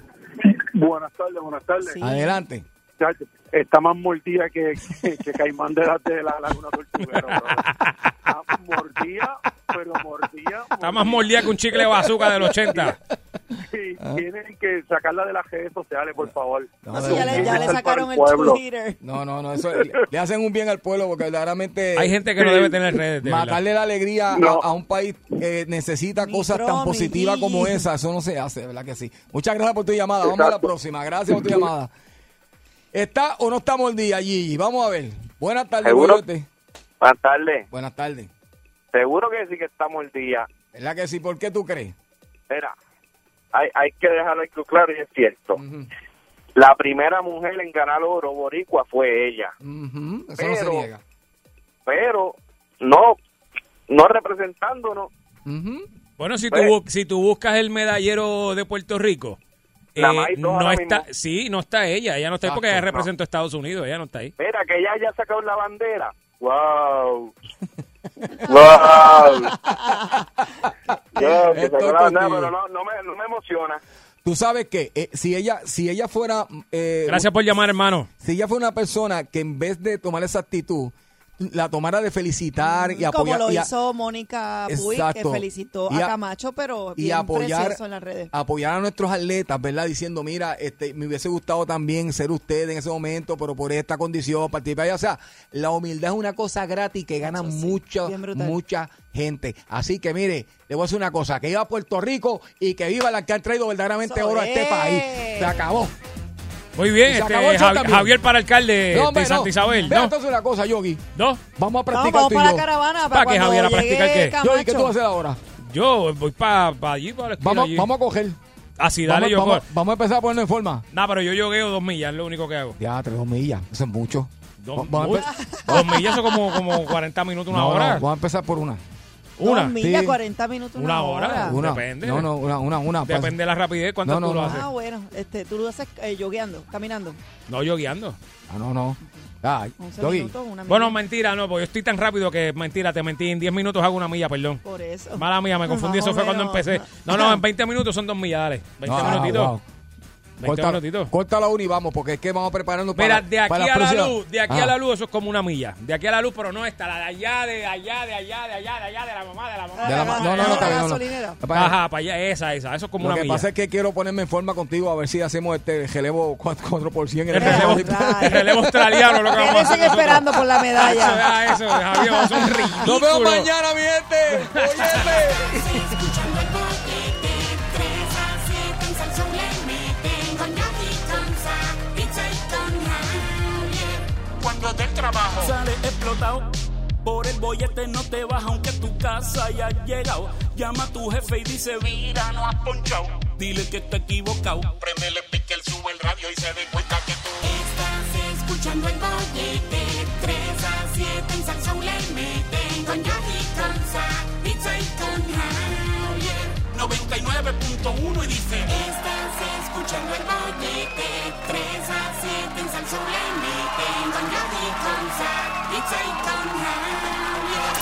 Buenas tardes, buenas tardes.
Sí.
Adelante.
Chacho, Está más mordida que, que, que Caimán de la, de la Laguna Tortuguero. Está mordida, pero mordida.
Está más mordida que un chicle de bazooka del 80.
Sí, tienen que sacarla de las redes sociales, por favor.
No,
No, sí, ya, le, ya sacaron el
pueblo.
Twitter.
No, no, no, eso le, le hacen un bien al pueblo porque verdaderamente
Hay gente que no debe tener redes, de
matarle la alegría a-
No.
a, un país que necesita
Mi
cosas tan
mi
positivas como esa, eso no se hace, ¿verdad que sí? Muchas gracias por tu llamada, vamos a la próxima, gracias por tu llamada. ¿Está o no está mordida, Gigi? Vamos a ver. Buenas tardes.
Buenas tardes.
Buenas tardes.
Seguro que sí que estamos el día.
¿Verdad que sí? ¿Por qué tú crees?
Mira, hay, hay que dejarlo claro y es cierto. La primera mujer en ganar oro boricua fue ella.
Ujú, Eso no se
Pero-
niega.
Pero no, no representándonos.
Ujú.
Bueno, si tú,
Pues-
bu- si tú buscas el medallero de Puerto Rico, eh, no está,
mismo.
sí, no está ella, ella no está ahí porque ella
Exacto,
representa a Estados Unidos, ella no está ahí.
Mira, que ella haya sacado la bandera. ¡Wow! ¡Wow! No, que sacó la bandera, (laughs) pero no, no, me, no me emociona.
Tú sabes que eh, si ella si ella fuera eh,
Gracias por llamar, hermano.
si ella fuera una persona que en vez de tomar esa actitud la tomara de felicitar y
Como
apoyar
lo
y a-
hizo Mónica Puig, que felicitó
Y
a
a-
Camacho, pero
y
bien
apoyar
precioso en las redes.
apoyar a nuestros atletas, ¿verdad? Diciendo, mira, este me hubiese gustado también ser usted en ese momento, pero por esta condición participar. O sea, la humildad es una cosa gratis que gana
Eso sí,
mucha mucha gente. Así que mire, le voy a decir una cosa, que viva Puerto Rico y que viva la que han traído verdaderamente oro a este
es.
país. Se acabó.
Muy bien, este, Javi-. Javier para alcalde
No, hombre,
de Santa
no.
Isabel, ¿no?
entonces una cosa, Yogi.
¿No?
Vamos a practicar
vamos
tú y
para
yo.
la caravana.
¿Para
Para
qué, Javier, a practicar qué?
Yogi, ¿qué tú vas a hacer ahora?
Yo voy para allí, para
Vamos,
allí.
vamos a coger.
Así, dale,
vamos,
yo
vamos, a empezar a ponernos en forma.
Nah, pero yo yogueo dos millas, es lo único que hago.
Ya, tres dos millas. Eso es mucho.
Dos, dos millas son como, como 40 minutos, una
No, no,
hora.
vamos a empezar por una.
Una.
Dos millas,
Sí.
40 minutos, una,
Una hora.
Una.
Depende.
No, no, una, una, una.
Depende de la rapidez, ¿cuánto
No, no,
tú lo
no.
haces?
Ah, bueno, este, tú lo haces eh, yogueando, caminando.
No, yo guiando.
Ah, no, no. Ay,
11
Yogi.
minutos, una
Bueno, mentira, no, porque yo estoy tan rápido que mentira, te mentí. En 10 minutos hago una milla, perdón.
Por eso.
Mala mía, me confundí. Eso fue (laughs) cuando empecé. No, no, en 20 minutos son dos millas, dale. 20
Ah,
minutitos.
wow.
20
Corta, corta la una y vamos, porque es que vamos preparando
Mira,
para
de aquí
para
a la luz, de aquí
Ah.
a la luz, eso es como una milla. De aquí a la luz, pero no esta, la de allá, de allá, de allá, de allá, de allá, de la mamá, de la mamá.
De la ma- no, no, no, está bien, no, no.
Ajá, para allá, esa, esa. Eso es como
Lo
una
que
milla.
pasa es que quiero ponerme en forma contigo a ver si hacemos este relevo 4%. en
El relevo, el relevo australiano, lo que vamos a
esperando por la (laughs)
Eso,
medalla.
ah, eso, Javier, ridículo.
Nos vemos mañana, mi gente. (laughs)
Escuchando
Del trabajo.
Sale explotado. Por el bollete no te vas aunque tu casa haya llegado. Llama a tu jefe y dice,
Mira, no has ponchado.
dile que está equivocado.
Prendele pique, él sube el radio y se dé cuenta que tú.
Estás escuchando el bollete, 3 a 7 en Salsón le meten con Yogi, con Sa, pizza y con Javier.
99.1 y dice.
Estás el bollete, 3 a 7 en Salsón le meten con con Sa, pizza y con Javier.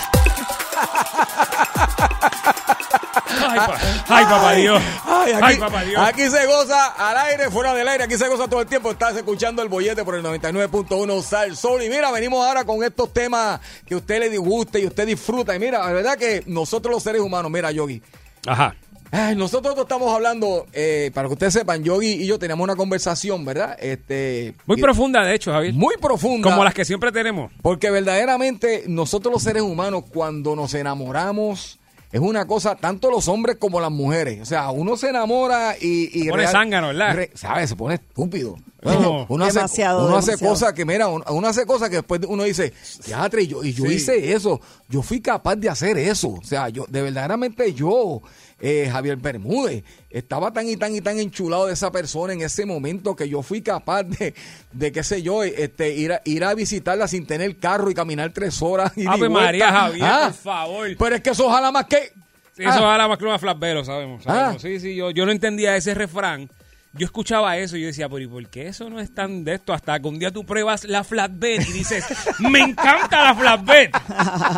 Ay, pa- ay, papá Dios.
Ay, aquí,
Ay, papá Dios.
aquí se goza al aire, fuera del aire, aquí se goza todo el tiempo. Estás escuchando el bollete por el 99.1 Sal Sol. Y mira, venimos ahora con estos temas que a usted le disguste y usted disfruta. Y mira, la verdad que nosotros los seres humanos, mira, Yogi,
Ajá.
Ay, nosotros estamos hablando, eh, para que ustedes sepan, Yogi y yo teníamos una conversación, ¿verdad? Este,
Muy
y-
profunda, de hecho, Javier.
Muy profunda.
Como las que siempre tenemos.
Porque verdaderamente nosotros los seres humanos cuando nos enamoramos es una cosa, tanto los hombres como las mujeres. O sea, uno se enamora y... y
Se pone zángano, ¿verdad?
re- ¿Sabes? Se pone estúpido.
No.
uno hace,
Demasiado,
uno hace cosas que, mira, uno, uno hace cosas que después uno dice, teatro, y yo, y yo
Sí.
hice eso. Yo fui capaz de hacer eso. O sea, yo, de verdaderamente yo, eh, Javier Bermúdez, estaba tan y tan y tan enchulado de esa persona en ese momento que yo fui capaz de, de qué sé yo, este, ir a, ir a visitarla sin tener carro y caminar tres horas. Y
Ave María, Javier,
Ah,
por favor.
Pero es que eso ojalá más que...
Sí,
Ah.
eso es la más que una flatbero, sabemos. sabemos.
Ah.
Sí, sí, yo, yo no entendía ese refrán. Yo escuchaba eso y yo decía, pero ¿y por qué eso no es tan de esto? Hasta que un día tú pruebas la flatbed y dices, me encanta la flatbed.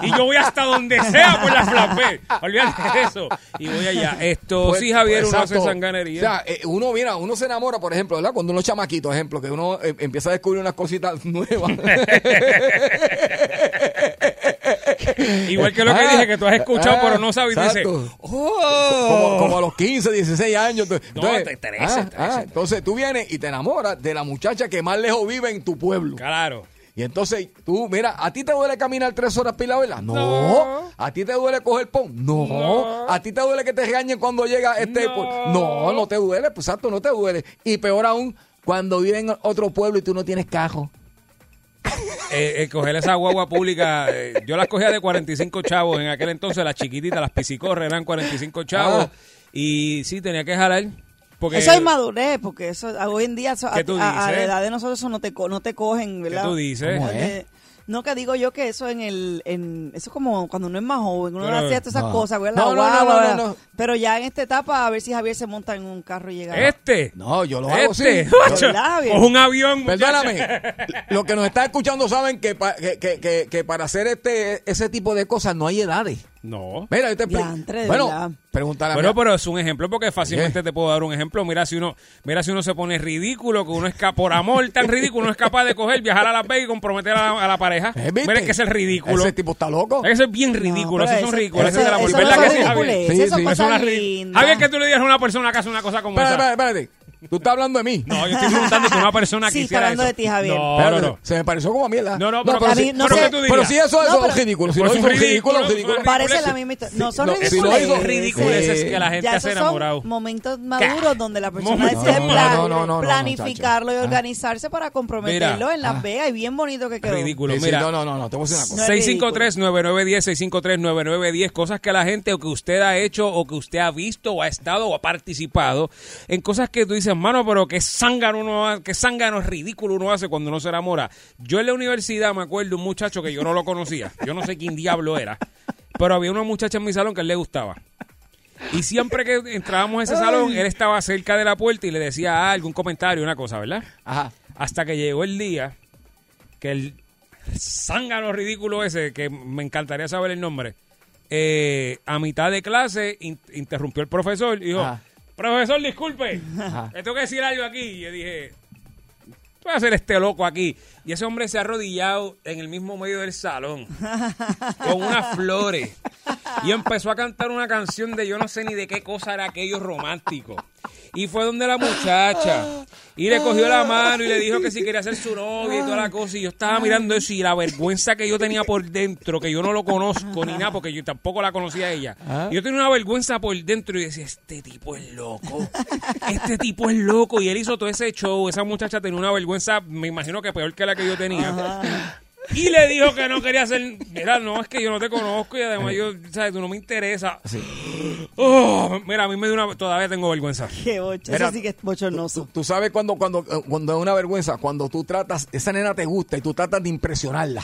Y yo voy hasta donde sea por la flatbed. Olvídate de eso. Y voy allá. Esto,
Pues,
sí, Javier, uno
exacto.
hace sanganería.
O sea, eh, uno, mira, uno se enamora, por ejemplo, ¿verdad? Cuando uno es chamaquito, ejemplo, que uno eh, empieza a descubrir unas cositas nuevas. (laughs) (laughs)
Igual que lo que
Ah,
dije, que tú has escuchado, pero no sabes. Y dices, oh.
como, como a los 15, 16 años. Entonces,
No, te- 13,
ah,
13.
ah, entonces tú vienes y te enamoras de la muchacha que más lejos vive en tu pueblo.
Claro.
Y entonces tú, mira, ¿a ti te duele caminar tres horas pila vela? No.
No.
¿A ti te duele coger pon? No.
No.
¿A ti te duele que te regañen cuando llega este?
No.
No, no te duele, pues exacto, no te duele. Y peor aún, cuando vive en otro pueblo y tú no tienes cajo.
Eh, eh, coger esa guagua pública, eh, yo las cogía de 45 chavos en aquel entonces, las chiquititas, las piscicorres eran 45 chavos.
Ah.
Y sí, tenía que jalar. Porque,
Eso es madurez, porque eso hoy en día, eso, a,
¿Qué tú
a- a la edad de nosotros, eso no te, co- no te cogen, ¿verdad?
tú dices? ¿Cómo es?
No, que digo yo que eso en el. En, eso es como cuando uno es más joven, uno
Pero-
hacía todas esas
no.
cosas, ¿verdad?
No, no,
Guagua,
no, no, no, no.
Pero ya en esta etapa, a ver si Javier se monta en un carro y llega.
Este.
No, yo lo hago
Este.
sí.
macho,
¿Verdad, Javier?
Coge un avión.
Perdóname, los que nos están escuchando saben que, pa- que, que, que, que para hacer este ese tipo de cosas no hay edades.
No.
Mira, yo te pre-
Diantre,
bueno,
verdad.
pregúntale a
Bueno, pero es un ejemplo porque fácilmente te puedo dar un ejemplo. Mira si uno, mira si uno se pone ridículo, que uno es por amor tan ridículo, uno es capaz de coger, viajar a Las Vegas y comprometer a la, a la pareja.
Eh, ¿viste?
Mira que es el ridículo.
Ese tipo está loco.
Eso es bien ridículo, son
eso-
ridículos,
eso-
ese es amor. ¿Verdad
no
que sí, Javier?
Sí, sí.
Eso es una. Javier, que tú le digas a una persona que hace una cosa como esa.
espera, espérate. Tú estás hablando de mí.
No, yo estoy preguntando que una persona
Sí, está
quisiera
hablando
eso.
de ti, Javier.
No,
Espérate,
no, no.
Se me pareció como a mí, ¿verdad?
No, no, pero,
pero, si,
no
pero
sé.
que tú
pero si eso, es
pero-
ridículo. Si no
es
hizo ridículo,
ridículo,
ridículo.
Parece la misma historia. No son
si
ridiculeces.
que la gente
ya
hace
esos
enamorado.
son momentos maduros donde la persona decide planificarlo y
muchacho.
organizarse para comprometerlo en Las
Ah.
Vegas. Y bien bonito que quedó.
Ridículo. Mira,
no, no, no, no, te voy a decir una cosa.
No es
653-9910, 653-9910, cosas que la gente o que usted ha hecho o que usted ha visto o ha estado o ha participado en cosas que tú dices, mano, pero qué zángano uno qué zángano ridículo uno hace cuando uno se enamora. Yo en la universidad me acuerdo un muchacho que yo no lo conocía, yo no sé quién diablo era, pero había una muchacha en mi salón que a él le gustaba. Y siempre que entrábamos a ese salón, él estaba cerca de la puerta y le decía algún comentario, una cosa, ¿verdad?
Ajá.
Hasta que llegó el día que el zángano ridículo ese, que me encantaría saber el nombre, eh, a mitad de clase in- interrumpió el profesor y dijo,
Ajá.
Profesor, disculpe, (laughs) le tengo que decir algo aquí. Y yo dije, ¿qué va a hacer este loco aquí? Y ese hombre se ha arrodillado en el mismo medio del salón, con unas flores, y empezó a cantar una canción de yo no sé ni de qué cosa era aquello romántico. Y fue donde la muchacha. Y le cogió la mano y le dijo que si quería ser su novia y toda la cosa. Y yo estaba mirando eso y la vergüenza que yo tenía por dentro, que yo no lo conozco ni nada, porque yo tampoco la conocía a ella. Y yo tenía una vergüenza por dentro y decía, este tipo es loco. Este tipo es loco. Y él hizo todo ese show. Esa muchacha tenía una vergüenza, me imagino que peor que la que yo tenía. Y le dijo que no quería hacer. Mira, no, es que yo no te conozco y además yo, ¿sabes? Tú no me interesa. Oh, mira, a mí me dio una. Todavía tengo vergüenza.
Qué bocho.
Mira,
Eso sí que es bochornoso.
Tú sabes cuando, cuando, cuando es una vergüenza, cuando tú tratas, esa nena te gusta y tú tratas de impresionarla.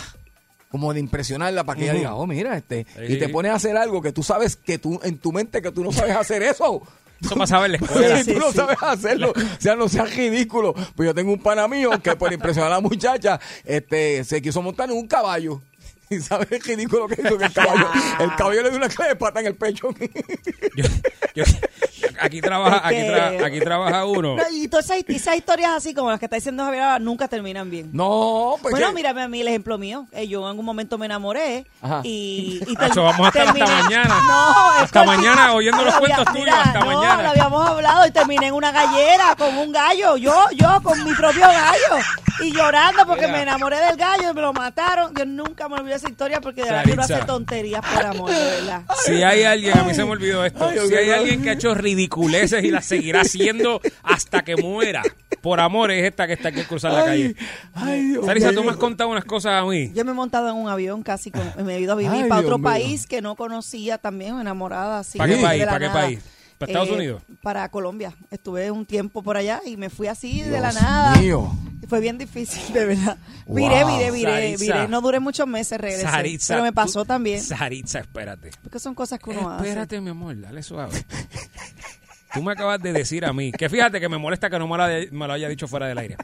Como de impresionarla para que ella diga, oh, mira, este.
Sí.
Y te pones a hacer algo que tú sabes que tú, en tu mente, que tú no sabes hacer eso.
Eso pasaba en la escuela.
Y tú no sabes hacerlo, o sea, no seas ridículo. Pues yo tengo un pana mío que por impresionar a la muchacha, este, se quiso montar en un caballo. (laughs) ¿Y sabes el ridículo que hizo que el caballo? El caballo le dio una clave de pata en el pecho.
Yo- yo- aquí trabaja, aquí, tra- aquí trabaja uno.
No, y todas esas, esas historias así como las que está diciendo Javier nunca terminan bien.
No, pues
bueno, mírame a mí el ejemplo mío. Eh, yo en algún momento me enamoré
Ajá.
y, y
Acho, vamos a estar hasta
terminé-
mañana. (laughs)
No,
Hasta mañana oyendo los (laughs)
Lo
cuentos tuyos,
mira,
hasta
no,
mañana.
lo habíamos hablado y terminé en una gallera con un gallo. Yo, yo con mi propio gallo. Y llorando porque
Mira.
me enamoré del gallo, me lo mataron. Yo nunca me olvidé esa historia porque de verdad uno hace tonterías por amor, de verdad.
Si hay alguien, a mí se me olvidó esto,
Ay,
si hay alguien que ha hecho ridiculeces y las seguirá haciendo hasta que muera, por amor, es esta que está aquí al cruzar la calle.
Ay, Dios
Sarisa, tú me has contado unas cosas a mí.
Yo me he montado en un avión casi, con, me he ido a vivir
Ay,
para
Dios
otro
mío.
país que no conocía también, enamorada. Así,
¿Para qué país? ¿Para qué
nada.
país? ¿Para Estados
Eh,
Unidos?
Para Colombia. Estuve un tiempo por allá y me fui así de la
Dios
nada.
mío.
Fue bien difícil, de verdad.
Wow.
Viré, viré, viré,
Saritza.
viré. No duré muchos meses, regresé.
Saritza,
pero me pasó
tú-
también.
Saritza, espérate.
Porque son cosas que uno hace.
Espérate, mi amor, dale suave. (laughs) Tú me acabas de decir a mí, que fíjate que me molesta que no me lo, haya- me lo haya dicho fuera del aire.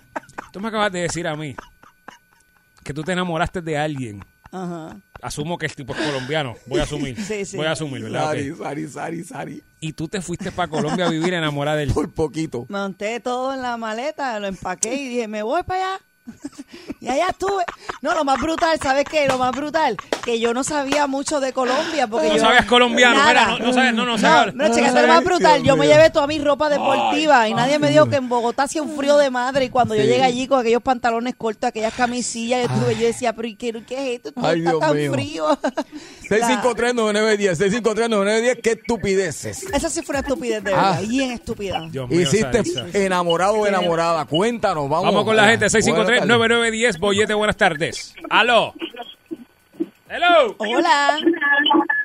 Tú me acabas de decir a mí que tú te enamoraste de alguien.
Ajá.
Asumo que el tipo es colombiano. Voy a asumir. (laughs)
Sí, sí.
Voy a asumir, ¿verdad?
Sari. Sari, Sari, Sari.
Y tú te fuiste para Colombia a vivir enamorada de él. (laughs)
Por poquito.
Monté todo en la maleta, lo empaqué y dije, me voy para allá. Y allá estuve. No, lo más brutal, ¿sabes qué? Lo más brutal, que yo no sabía mucho de Colombia. Porque
No
yo,
sabías colombiano,
Nada.
mira, no- no sabes- no, no sabes-
No,
Ay,
lo más brutal.
Dios
Yo me
mío.
llevé toda mi ropa deportiva y nadie me dijo
Dios.
que en Bogotá hacía un frío de madre. Y cuando yo
Sí.
llegué allí con aquellos pantalones cortos, aquellas camisillas, yo, estuve, yo decía, pero ¿y qué, qué es esto?
Ay,
está
Dios
tan
mío.
frío. (laughs)
653-9910, 653-9910, qué estupideces.
Esa sí fue una estupidez de
Ah.
verdad. Bien.
Dios mío,
Hiciste enamorado o enamorada. Cuéntanos, vamos.
Vamos con la gente,
Buenas tardes.
653-9910, Bollete, buenas tardes. Aló. Hello.
Hola.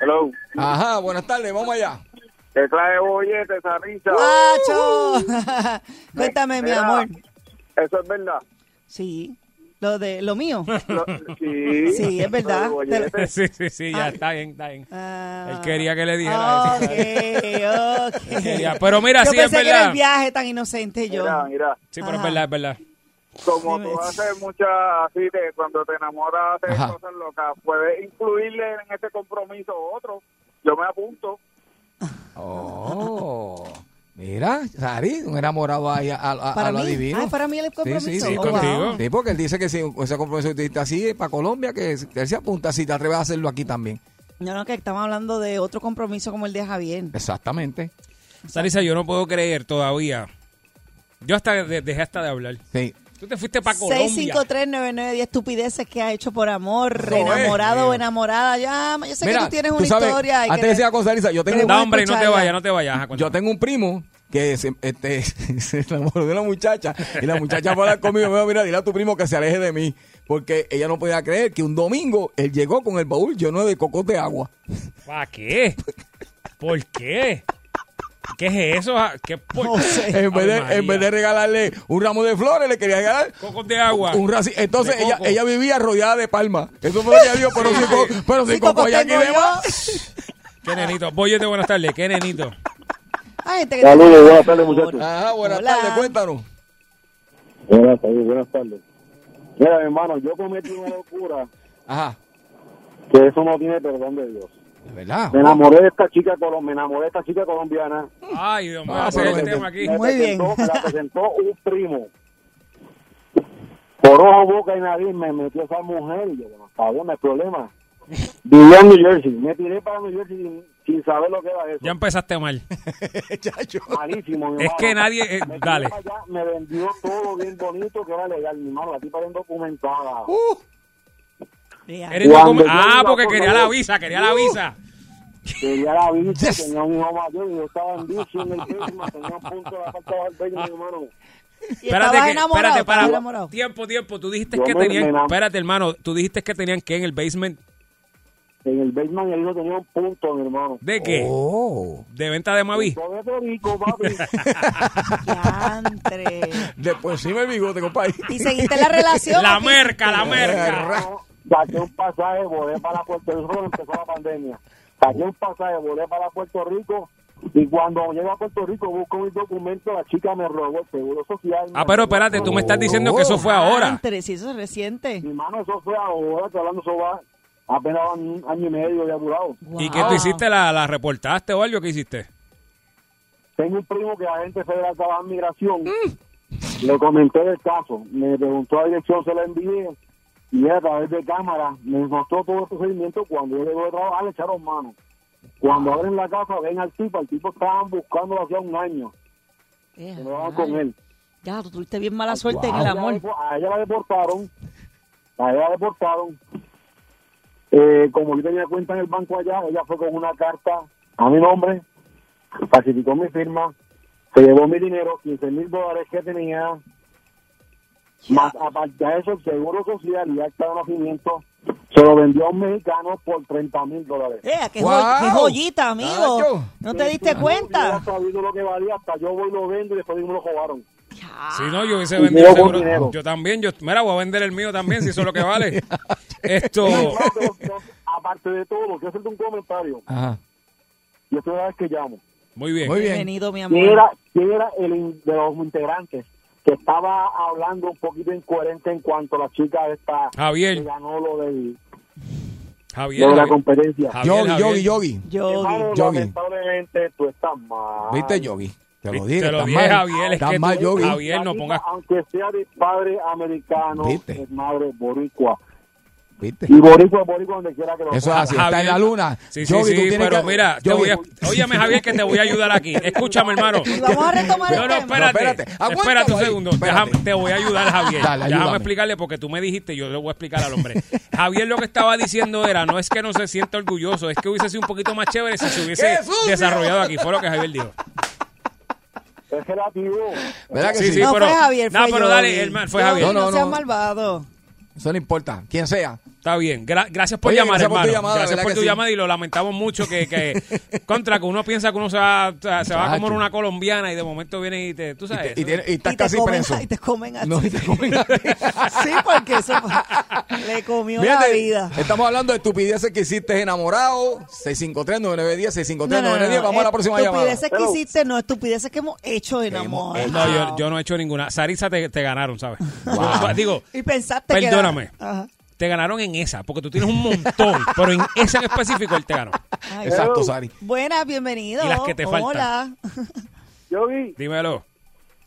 Hello.
Ajá, buenas tardes, vamos allá.
Te trae bollete esa risa.
¡Acho! (laughs) Cuéntame, mi
Mira,
amor.
Eso es verdad.
Sí. Lo de lo mío.
Lo- sí. (laughs)
Sí, es verdad.
Lo del bollete.
sí, sí, sí, ya
Ah.
está bien, está bien.
Ah.
Él quería que le dijera
Ok,
eso.
ok.
Quería- Pero mira,
yo
sí es
pensé que era
verdad.
el viaje tan inocente yo.
Mira, mira.
Sí, pero es
Ajá.
verdad, es verdad.
Como tú haces muchas así de cuando te enamoras de
Ajá.
cosas locas, puedes incluirle en ese compromiso otro. Yo me apunto.
Oh. Mira, Sari, un enamorado ahí a, a- a lo
mí.
divino.
Ah, para mí el
Sí,
compromiso.
sí, sí,
Oh,
contigo.
wow.
Sí, porque él dice que si ese compromiso diste así para Colombia, que él se apunta si te atreves a hacerlo aquí también.
No, no, que estamos hablando de otro compromiso como el de Javier.
Exactamente.
Sarisa, yo no puedo creer todavía. Yo hasta de- dejé hasta de hablar.
Sí.
Tú te fuiste para Colombia.
6539910 estupideces que ha hecho por amor,
No, eh.
enamorado o enamorada. Ya, yo sé
Mira,
que tú tienes
tú
una
sabes,
historia. y
antes
que-
decía con Sarisa, yo tengo,
Qué
No, hombre, no te vayas, no te vayas.
Yo tengo un primo que se, este, (laughs) se enamoró de una muchacha y la muchacha fue a hablar conmigo y me dijo, mira, dile a tu primo que se aleje de mí porque ella no podía creer que un domingo él llegó con el baúl lleno de cocos de agua.
¿Para qué? ¿Por qué? ¿Qué es eso? Ah, ¿Qué por-
No sé.
En vez, de, en vez de regalarle un ramo de flores, le quería regalar
Cocos de agua.
un raci- Entonces
De
ella, vivía rodeada de palmas. Eso fue lo que ella dijo, pero si, co- pero si
Sí,
coco
cocos
ya aquí
tengo
de
yo.
más.
Qué nenito. Boyete, buenas tardes. Qué nenito.
Que
Saludos, buenas tardes, muchachos.
Ajá, buenas
Hola.
tardes, cuéntanos.
Buenas tardes, buenas tardes. Mira, mi hermano, yo cometí una locura
Ajá,
que eso no tiene perdón de Dios.
De verdad.
Me enamoré de esta chica, colo- me enamoré de esta chica colombiana.
Ay, Dios mío,
Ah,
ese es
pero
el
que-
tema aquí.
Muy bien.
presentó- Me la presentó un primo. Por ojo, boca y nariz me metió esa mujer y yo, bueno, está bien, no hay problema. Vivía en New Jersey. Me tiré para New Jersey sin, sin saber lo que era eso.
Ya empezaste mal. (laughs)
Chacho.
Malísimo, mi
Es que nadie- eh,
Me tiré
dale.
para allá, me vendió todo bien bonito, que era legal. Mi hermano, la tipa bien documentada.
Uh.
Eres
Cuando
docu-
yo
ah, porque
por
quería la visa, quería la visa.
Quería la vista,
Yes.
tenía un hijo mayor y yo estaba en bici en el basement, tenía un punto de la parte del mi hermano.
Y
Espérate, que,
enamorado,
espérate, para.
enamorado.
Tiempo, tiempo. Tú dijiste
Yo
que
me-
tenían.
me enam-
Espérate, hermano. Tú dijiste que tenían que en el basement.
En el basement el hijo tenía un punto, mi hermano.
¿De qué?
oh.
¿De venta de Mavi?
Todo de Perico, papi.
Diantre. (laughs)
Después sí me bigote, compadre.
¿Y seguiste la relación?
La merca, la merca.
Saqué un pasaje, volé para Puerto Rico cuando empezó la pandemia. Saqué un pasaje, volé para Puerto Rico y cuando llego a Puerto Rico busco mis documentos, la chica me robó el seguro social.
Ah, pero espérate, tú me estás diciendo que eso fue ahora.
Diantre, si eso es reciente.
Mi mano, eso fue ahora, estoy hablando, eso va apenas un año y medio de apurado.
¿Y qué tú hiciste? ¿La, ¿La reportaste o algo? ¿Qué hiciste?
Tengo un primo que la gente federal trabaja en migración. Le comenté del caso. Me preguntó la dirección, se la envié. Y a través de cámara me mostró todo el procedimiento. Cuando yo llego de trabajar, le echaron mano. Cuando abren la casa, ven al tipo. El tipo estaban buscando hacía un año.
Eh,
no daban con él.
Ya, tú tuviste bien mala suerte en
Wow.
el
A ella
amor.
A ella la deportaron. A ella la deportaron. Eh, como yo tenía cuenta en el banco allá, ella fue con una carta a mi nombre, falsificó mi firma, se llevó mi dinero, 15 mil dólares que tenía, más aparte de eso, el seguro social y acta de nacimiento, se lo vendió a un mexicano por 30 mil dólares.
Eh, qué,
Wow.
joy- qué joyita, amigo.
Nacho.
¿No te diste
No
cuenta?
hubiera sabido lo que valía, hasta yo voy y lo vendo y después me lo robaron.
Si no, yo hubiese vendido seguro. Yo también. Yo, mira, voy a vender el mío también, si eso es lo que vale. (laughs) Esto.
No, aparte de todo, quiero hacerte un comentario.
Ajá.
Yo estoy vez que llamo.
Muy bien.
Muy bien.
Bienvenido, mi
¿Quién
amor.
era, quién era el in- de los integrantes que estaba hablando un poquito incoherente en cuanto a la chica esta
Javier.
que ganó lo, del,
Javier.
lo de la
Javier.
competencia?
Javier,
Yogi,
Javier.
yogi, yogi.
Yogi.
Lamentablemente tú estás mal.
¿Viste, yogi? Te lo
Te
dije.
lo
estás
dije,
mal.
Javier, es que
mal,
tú-. Javier, no pongas-
Aunque sea de padre americano,
¿Viste?
es madre boricua.
¿Viste?
Y boricua boricua donde quiera que lo
Eso es así. Está en la luna.
Sí, sí, sí, pero
que-
mira, te voy (laughs) a... Óyame, Javier, que te voy a ayudar aquí. Escúchame, hermano.
Y vamos a retomar
No,
el
no,
tema.
espérate.
No, espérate.
Espérate un segundo.
Espérate.
Déjame- te voy a ayudar, Javier.
Dale,
Déjame
ayúdame.
explicarle porque tú me dijiste, yo le voy a explicar al hombre. Javier lo que estaba diciendo era, no es que no se sienta orgulloso, es que hubiese sido un poquito más chévere si se hubiese desarrollado aquí. Fue lo que Javier dijo.
Es relativo.
¿Verdad que
Sí,
sí?
sí,
No
pero...
fue Javier,
No,
fue
pero dale, hermano, fue Javier.
No,
No,
no,
seas
no.
malvado.
Eso no importa. Quien sea.
Está bien. Gra- gracias por
Oye,
llamar,
gracias por tu
hermano.
llamada,
gracias
¿verdad
por tu
sí?
llamada y lo lamentamos mucho que, que (laughs) contra que uno piensa que uno se va, se va a comer una colombiana y de momento viene y te, tú sabes.
Y, tiene- y estás
Y te
casi
comen,
preso.
y te comen a ti.
No, y te comen a ti. (laughs)
Sí, porque eso le comió la vida.
Estamos hablando de estupideces que hiciste enamorado. 653-9910, 653-9910. Vamos a la próxima llamada.
Estupideces que hiciste, no estupideces que hemos hecho en amor.
No, yo, yo no he hecho ninguna. Sarisa te, te ganaron, ¿sabes?
Wow. (laughs)
Digo,
Y pensaste que era-
perdóname.
Ajá.
Te ganaron en esa, porque tú tienes un montón, (laughs) pero en esa en específico él te ganó.
Ay,
Exacto, Sari.
Buenas, bienvenido.
Y las que te faltan.
Hola. (laughs)
Yo vi,
Dímelo.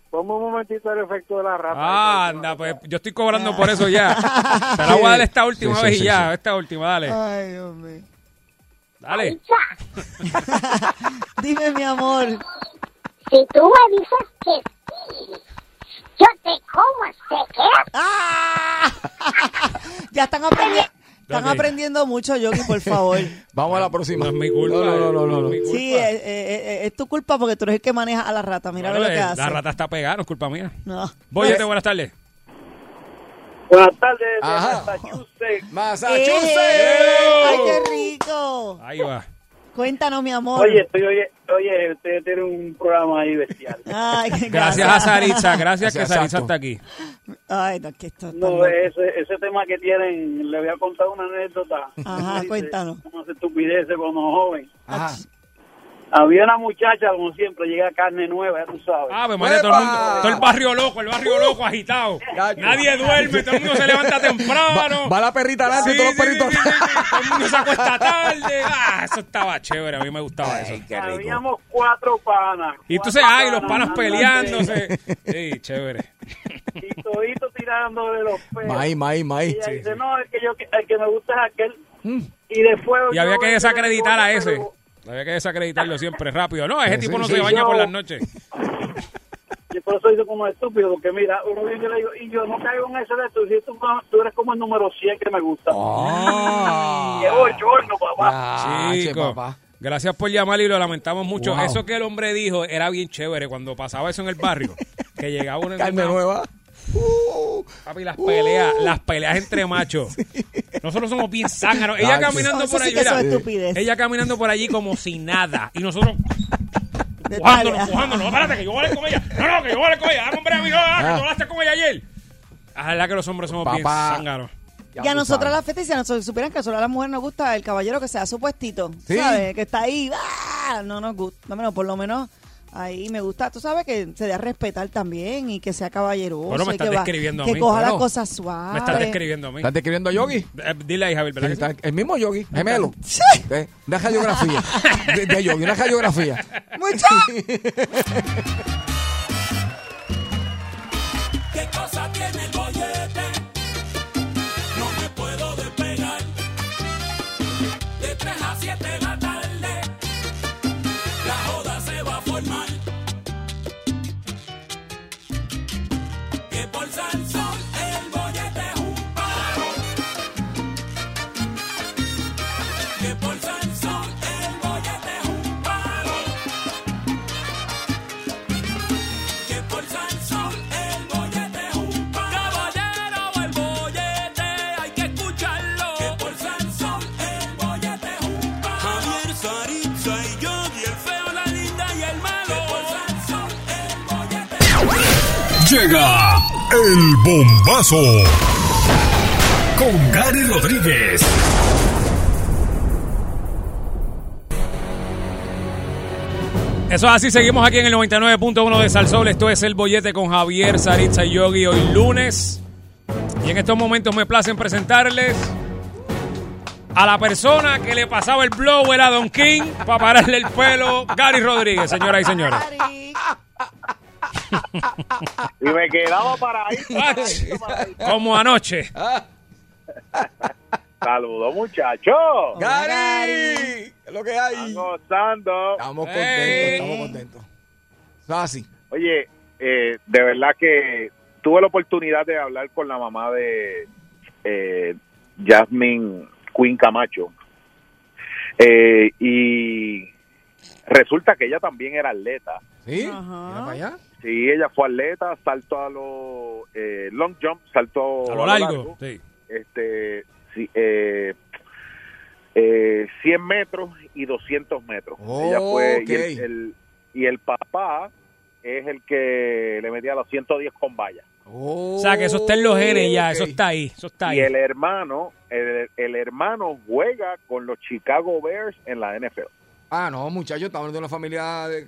ponme un momentito el efecto de la rata.
Ah, anda, pues yo estoy cobrando por eso ya. (laughs) Te la voy a dar esta última
Sí, sí,
vez
sí,
y ya,
sí.
esta última, dale.
Ay, Dios mío.
Dale.
Dime, mi amor.
Si tú me dices que sí, yo te como este que
¡Ah! ya están aprendiendo. Están aprendiendo mucho, Yogi, por favor. (laughs)
Vamos a la próxima.
No es mi culpa.
No, no, no, no, no.
es mi culpa.
Sí, eh, eh, eh, es tu culpa porque tú eres el que maneja a la rata. Mira
Bueno,
lo que
eh,
hace.
La rata está pegada, no es culpa mía.
No.
Boyete, buenas tardes.
Buenas tardes, de
Ajá.
Massachusetts.
Massachusetts.
¡Eh! ¡Ay, qué rico!
Ahí va.
Cuéntanos, mi amor.
Oye, estoy, oye, oye, ustedes tienen un programa ahí bestial. (laughs)
Ay, qué
Gracias a Saritza, gracias que
Gracias,
Saritza está aquí.
Ay, no, que esto está
No, ese, ese tema que tienen, le voy a contar una anécdota.
Ajá, cuéntanos.
Unas estupideces cuando joven.
Ajá.
Había una muchacha, como siempre, llega carne nueva, ya tú sabes.
Ah, María, todo el, mundo, todo el barrio loco, el barrio loco agitado. Nadie duerme, todo el mundo se levanta (laughs) temprano.
Va, va la perrita adelante
Sí,
y todos los perritos.
sí, sí, sí, Todo el mundo se acuesta tarde. Ah, eso estaba chévere, a mí me gustaba eso.
Ay, qué rico.
Habíamos cuatro panas.
Y sabes, ay, los panas peleándose. Sí, chévere.
Y todito tirando de los pelos.
May, may, may.
Y ella
Sí,
dice,
sí.
no, el que, yo, el que me gusta es aquel. Y después...
Y había que desacreditar a ese.
pero-
Había que desacreditarlo siempre rápido. No, ese
Sí,
tipo no
sí,
se baña
yo-
por las noches.
Y por eso dice como estúpido, porque mira, uno viene y le digo, y yo no caigo en ese de esto, si tú, tú eres como el número 100 que me gusta.
Ah.
¡Qué bochorno, papá!
Ah, che,
Chico,
papá.
gracias por llamar y lo lamentamos mucho.
Wow.
Eso que el hombre dijo era bien chévere cuando pasaba eso en el barrio. que llegaba uno en
Carne
una-
nueva. Uh,
Papi, las peleas, las peleas entre machos. (laughs) Nosotros somos bien zánganos. Ella caminando por allí. mira, ella caminando por allí como si nada. Y nosotros empujándonos, empujándonos. No, espérate, que yo voy a hablar con ella. No, no, que yo voy a hablar con ella. Dame hombre amigo, ah, que tú hablaste con ella ayer. Ah, La verdad que los hombres somos bien
Papá.
zánganos.
ya
Y a nosotras
sabes.
las fetas, si a nosotros supieran que solo a las mujeres nos gusta el caballero que sea su puestito,
Sí.
¿sabes? Que está ahí, ¡ah! no nos gusta, no, menos, por lo menos ahí me gusta, tú sabes que se dé a respetar también y que sea caballeroso.
Bueno, me estás
que, va-
describiendo a
que
mí.
coja
Bueno,
las cosas suaves.
Me estás describiendo a mí.
¿Estás describiendo a Yogi?
Eh, Dile ahí, Javier, ¿verdad
Sí,
que sí?
está- el mismo Yogi, (laughs) gemelo. Eh, Una radiografía. De, de Yogi, una radiografía. (laughs)
¿Qué (laughs)
Llega el bombazo. Con Gary Rodríguez.
Eso es así, seguimos aquí en el 99.1 de Salsol. Esto es El Bollete con Javier, Saritza y Yogi hoy lunes. Y en estos momentos me placen presentarles a la persona que le pasaba el blower a Don King para pararle el pelo, Gary Rodríguez, señoras y señores.
Y me quedaba para ahí.
Como anoche.
Saludos, muchachos.
¡Gary! ¿Qué es lo que hay?
Gozando.
Estamos contentos, estamos contentos. Así.
Oye, eh, de verdad que tuve la oportunidad de hablar con la mamá de eh, Jasmine Queen Camacho. Eh, y resulta que ella también era atleta.
¿Sí?
Ajá.
Mira para allá.
Sí, ella fue atleta, salto a lo eh, long jump, salto
A lo largo. Sí.
Este, ci- eh, eh, 100 metros y 200 metros. Ella fue, y, el, y el papá es el que le metía los 110 con vallas.
O sea, que eso está en los genes ya, eso está ahí, eso está ahí.
Y el hermano, el, el hermano juega con los Chicago Bears en la NFL.
Ah, no, muchachos, estamos hablando de una familia de-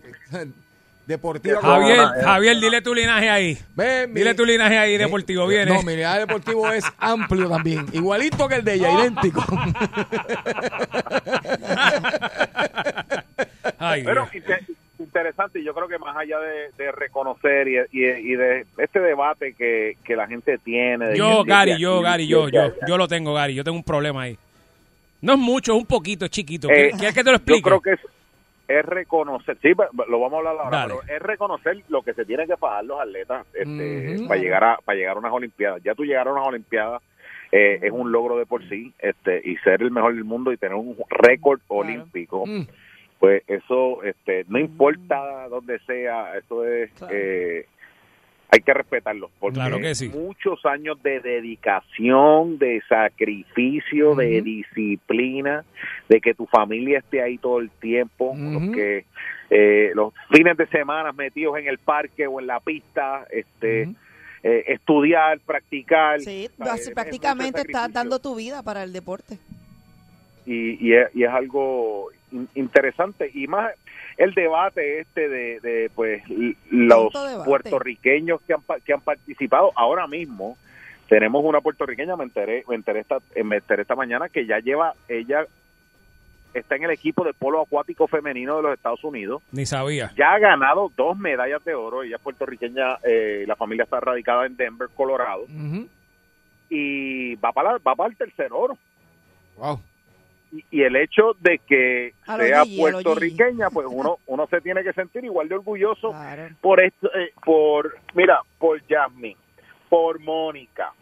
deportiva.
Javier,
como-
Javier, dile tu linaje ahí.
Ven,
Dile
mi-
tu linaje ahí, deportivo, viene.
No, mi linaje deportivo es (laughs) amplio también. Igualito que el de ella, idéntico. (laughs)
Ay,
Pero
Dios.
inte- interesante, y yo creo que más allá de, de reconocer y, y- y de este debate que, que la gente tiene. de
Yo, Gary, yo,
aquí,
Gary, yo, yo, yo lo tengo, Gary, yo tengo un problema ahí. No es mucho, es un poquito, es chiquito.
Eh,
¿Quieres quieres que te lo explique?
Yo creo que es, es reconocer, sí, lo vamos a hablar ahora,
Dale.
pero es reconocer lo que se tienen que pagar los atletas este, para llegar a para llegar a unas olimpiadas. Ya tú llegar a unas olimpiadas eh, es un logro de por sí, este y ser el mejor del mundo y tener un récord olímpico.
Mm.
Pues eso, este, no importa dónde sea, eso es, eh, hay que respetarlo, porque
Claro que sí.
muchos años de dedicación, de sacrificio, de disciplina, de que tu familia esté ahí todo el tiempo, los que eh, los fines de semana metidos en el parque o en la pista, este, eh, estudiar, practicar,
Sí,
Es
prácticamente
mucho
estás dando tu vida para el deporte.
y, y, es, y es algo in- interesante y más el debate este de, de, pues los puertorriqueños que han, que han participado. Ahora mismo tenemos una puertorriqueña me enteré me enteré esta eh, me enteré esta mañana que ya lleva ella está en el equipo de polo acuático femenino de los Estados Unidos.
Ni sabía.
ya ha ganado dos medallas de oro. Ella es puertorriqueña eh, la familia está radicada en Denver Colorado. Y va para la- va para el tercer oro.
Wow.
Y, y el hecho de que
A
sea
Gigi,
puertorriqueña, pues uno uno se tiene que sentir igual de orgulloso
Claro.
por esto, eh, por mira, por Jasmine, por Mónica.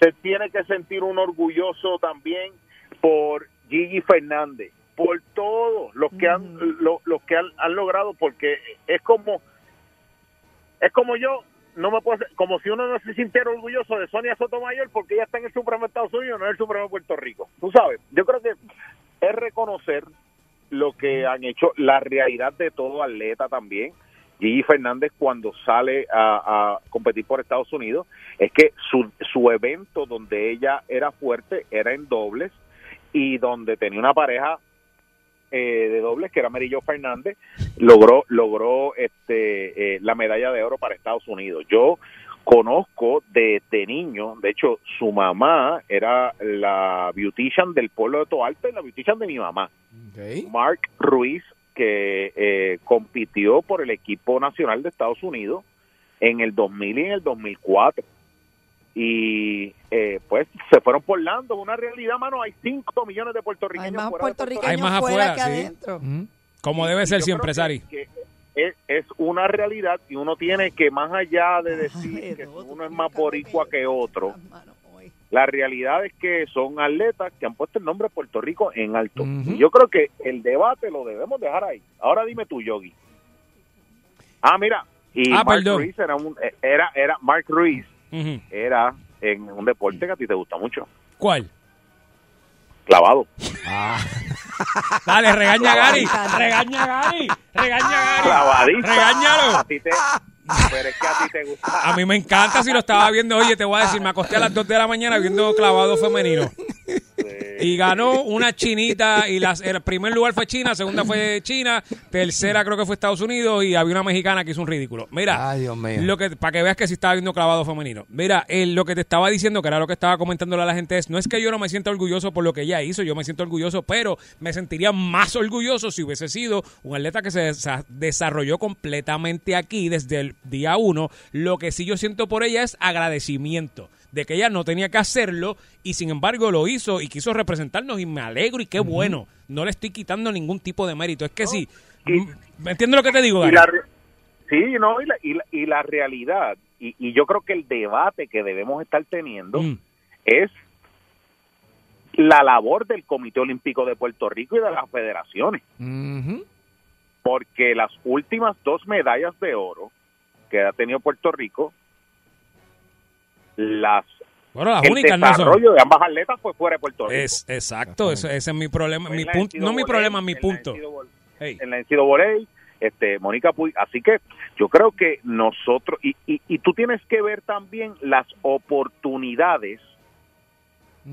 Se tiene que sentir uno orgulloso también por Gigi Fernández, por todos los que han lo- los que han, han logrado porque es como es como yo no me puedo como si uno no se sintiera orgulloso de Sonia Sotomayor porque ella está en el Supremo de Estados Unidos no en el Supremo de Puerto Rico. Tú sabes yo creo que es reconocer lo que han hecho la realidad de todo atleta también. Gigi Fernández cuando sale a, a competir por Estados Unidos es que su, su evento donde ella era fuerte era en dobles y donde tenía una pareja eh, de dobles que era Merillo Fernández logró logró este eh, la medalla de oro para Estados Unidos. Yo conozco de, de niño de hecho su mamá era la beautician del pueblo de y la beautician de mi mamá. Mark Ruiz que eh, compitió por el equipo nacional de Estados Unidos en el 2000 y en el 2004 y eh, pues se fueron por Lando una realidad mano hay 5 millones de puertorriqueños
Hay más
fuera
puertorriqueños
Hay más
fuera
afuera,
que
sí.
adentro.
Como debe ser siempre, Sari.
que- que es, es una realidad y uno tiene que más allá de decir
Ay,
que
no,
uno es más
que
boricua que otro
manos hoy.
la realidad es que son atletas que han puesto el nombre de Puerto Rico en alto. Y yo creo que el debate lo debemos dejar ahí. Ahora dime tú, Yogi. Ah, mira, y
Ah,
Mark
perdón.
Ruiz era un era era Mark Ruiz Era en un deporte que a ti te gusta mucho,
¿Cuál?
clavado.
Dale, regaña a Gary. Regaña a Gary. Regaña a Gary.
Clavadista.
Regáñalo.
A ti te pero es que a ti te gusta.
A mí me encanta si lo estaba viendo. Oye, te voy a decir, me acosté a las 2 de la mañana viendo clavado femenino. Y ganó una chinita y las, el primer lugar fue China, segunda fue China, tercera creo que fue Estados Unidos y había una mexicana que hizo un ridículo. Mira,
Ay, Dios mío.
lo que para que veas que sí estaba viendo clavado femenino. Mira, eh, lo que te estaba diciendo, que era lo que estaba comentándole a la gente es, no es que yo no me sienta orgulloso por lo que ella hizo, yo me siento orgulloso, pero me sentiría más orgulloso si hubiese sido un atleta que se desa- desarrolló completamente aquí desde el día uno. Lo que sí yo siento por ella es agradecimiento de que ella no tenía que hacerlo y sin embargo lo hizo y quiso representarnos y me alegro y qué bueno. No le estoy quitando ningún tipo de mérito. Es que sí,
y-
¿me entiendes lo que te digo?
Y la, sí, no, y la, y la, y la realidad, y, y yo creo que el debate que debemos estar teniendo
Mm.
es la labor del Comité Olímpico de Puerto Rico y de las federaciones, porque las últimas dos medallas de oro que ha tenido Puerto Rico las
Bueno, las
el
únicas no son.
desarrollo de ambas atletas fue fuera de Puerto Rico.
Es, exacto, ese, ese es mi problema, mi punto, no mi problema, mi punto.
En la NCAA, este, Mónica Puig. Así que yo creo que nosotros, y, y, y tú tienes que ver también las oportunidades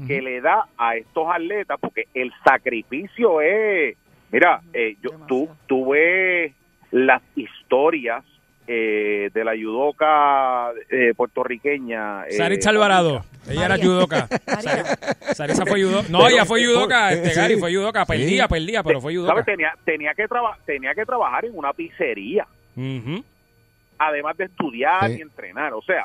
que le da a estos atletas, porque el sacrificio es, mira, eh, yo, tú, tú ves las historias eh, de la judoka eh, puertorriqueña. eh,
Saritza Alvarado, ella era judoka. (laughs) Sarisa fue judoka. No, ella fue judoka, este,
Sí.
Gary fue judoka. Perdía, perdía, pero fue judoka.
¿Sabes? Tenía, tenía, que traba- tenía que trabajar en una pizzería,
Ujú.
además de estudiar
Sí.
y entrenar. O sea,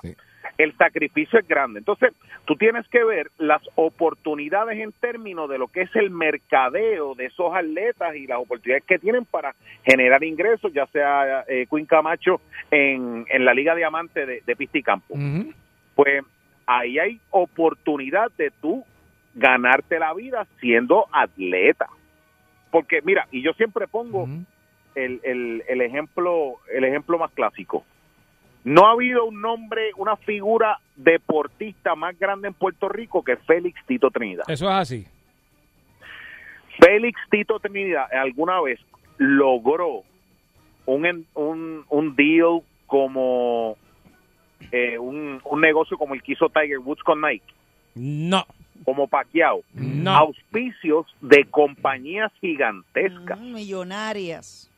el sacrificio es grande. Entonces, tú tienes que ver las oportunidades en términos de lo que es el mercadeo de esos atletas y las oportunidades que tienen para generar ingresos, ya sea eh, Queen Camacho en, en la Liga Diamante de, de Pista y Campo. Pues ahí hay oportunidad de tú ganarte la vida siendo atleta. Porque mira, y yo siempre pongo el, el, el ejemplo el ejemplo más clásico. No ha habido un nombre, una figura deportista más grande en Puerto Rico que Félix Tito Trinidad.
Eso es así.
Félix Tito Trinidad alguna vez logró un, en- un, un deal como eh, un, un negocio como el que hizo Tiger Woods con Nike.
No.
Como Pacquiao.
No.
Auspicios de compañías gigantescas,
Mm, millonarias.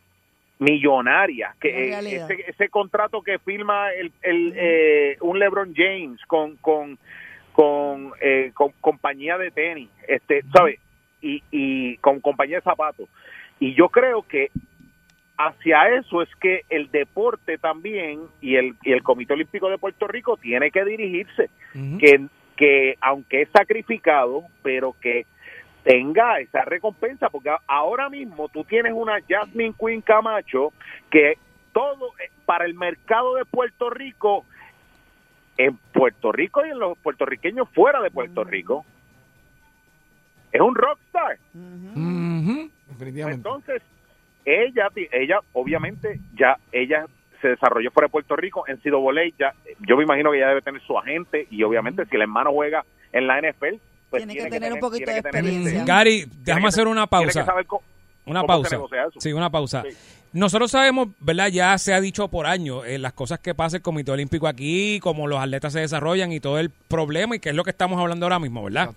Millonarias. Que eh, ese contrato que firma el, el, eh, un LeBron James con con con, eh, con compañía de tenis, este, ¿sabes? Y, y con compañía de zapatos. Y yo creo que hacia eso es que el deporte también y el, y el Comité Olímpico de Puerto Rico tiene que dirigirse, que, que aunque es sacrificado, pero que tenga esa recompensa, porque ahora mismo tú tienes una Jasmine Queen Camacho que todo eh, para el mercado de Puerto Rico, en Puerto Rico y en los puertorriqueños fuera de Puerto Rico, es un rockstar. Entonces, ella, ella obviamente ya, ella se desarrolló fuera de Puerto Rico en Sido Voley, ya, yo me imagino que ella debe tener su agente y obviamente si el hermano juega en la NFL, pues
Tiene que tener un poquito de
tener-
experiencia.
Gary, déjame hacer una
tiene que
pausa. Una
cómo
pausa. Sí, una pausa. Nosotros sabemos, ¿verdad? Ya se ha dicho por años eh, las cosas que pasa el Comité Olímpico aquí, cómo los atletas se desarrollan y todo el problema y que es lo que estamos hablando ahora mismo, ¿verdad?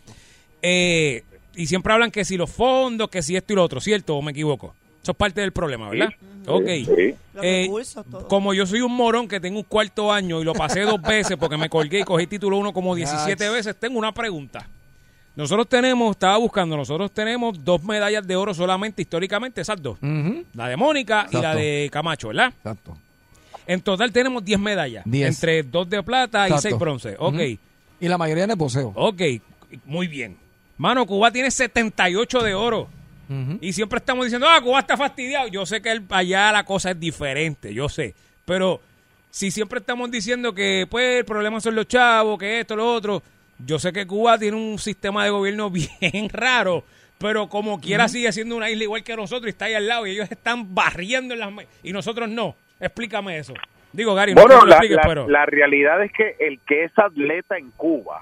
Eh, y siempre hablan que si los fondos, que si esto y lo otro, ¿cierto? ¿O me equivoco? Eso es parte del problema, ¿verdad? Ok.
Sí.
Los
Eh, como yo soy un morón que tengo un cuarto año y lo pasé dos veces porque me colgué y cogí título uno como 17 veces, tengo una pregunta. Nosotros tenemos, estaba buscando, nosotros tenemos dos medallas de oro solamente históricamente, esas dos. La de Mónica y la de Camacho, ¿verdad?
Exacto.
En total tenemos 10 medallas.
Diez.
Entre dos de plata y seis bronce. Ok.
Y la mayoría en el poseo.
Ok, muy bien. Mano, Cuba tiene 78 de oro. Y siempre estamos diciendo, ah, Cuba está fastidiado. Yo sé que el- allá la cosa es diferente, yo sé. Pero si siempre estamos diciendo que, pues, el problema son los chavos, que esto, lo otro. Yo sé que Cuba tiene un sistema de gobierno (laughs) bien raro, pero como quiera sigue siendo una isla igual que nosotros y está ahí al lado y ellos están barriendo en las... Y nosotros no. Explícame eso. Digo, Gary, no
Bueno, la,
expliques,
la-
pero...
la realidad es que el que es atleta en Cuba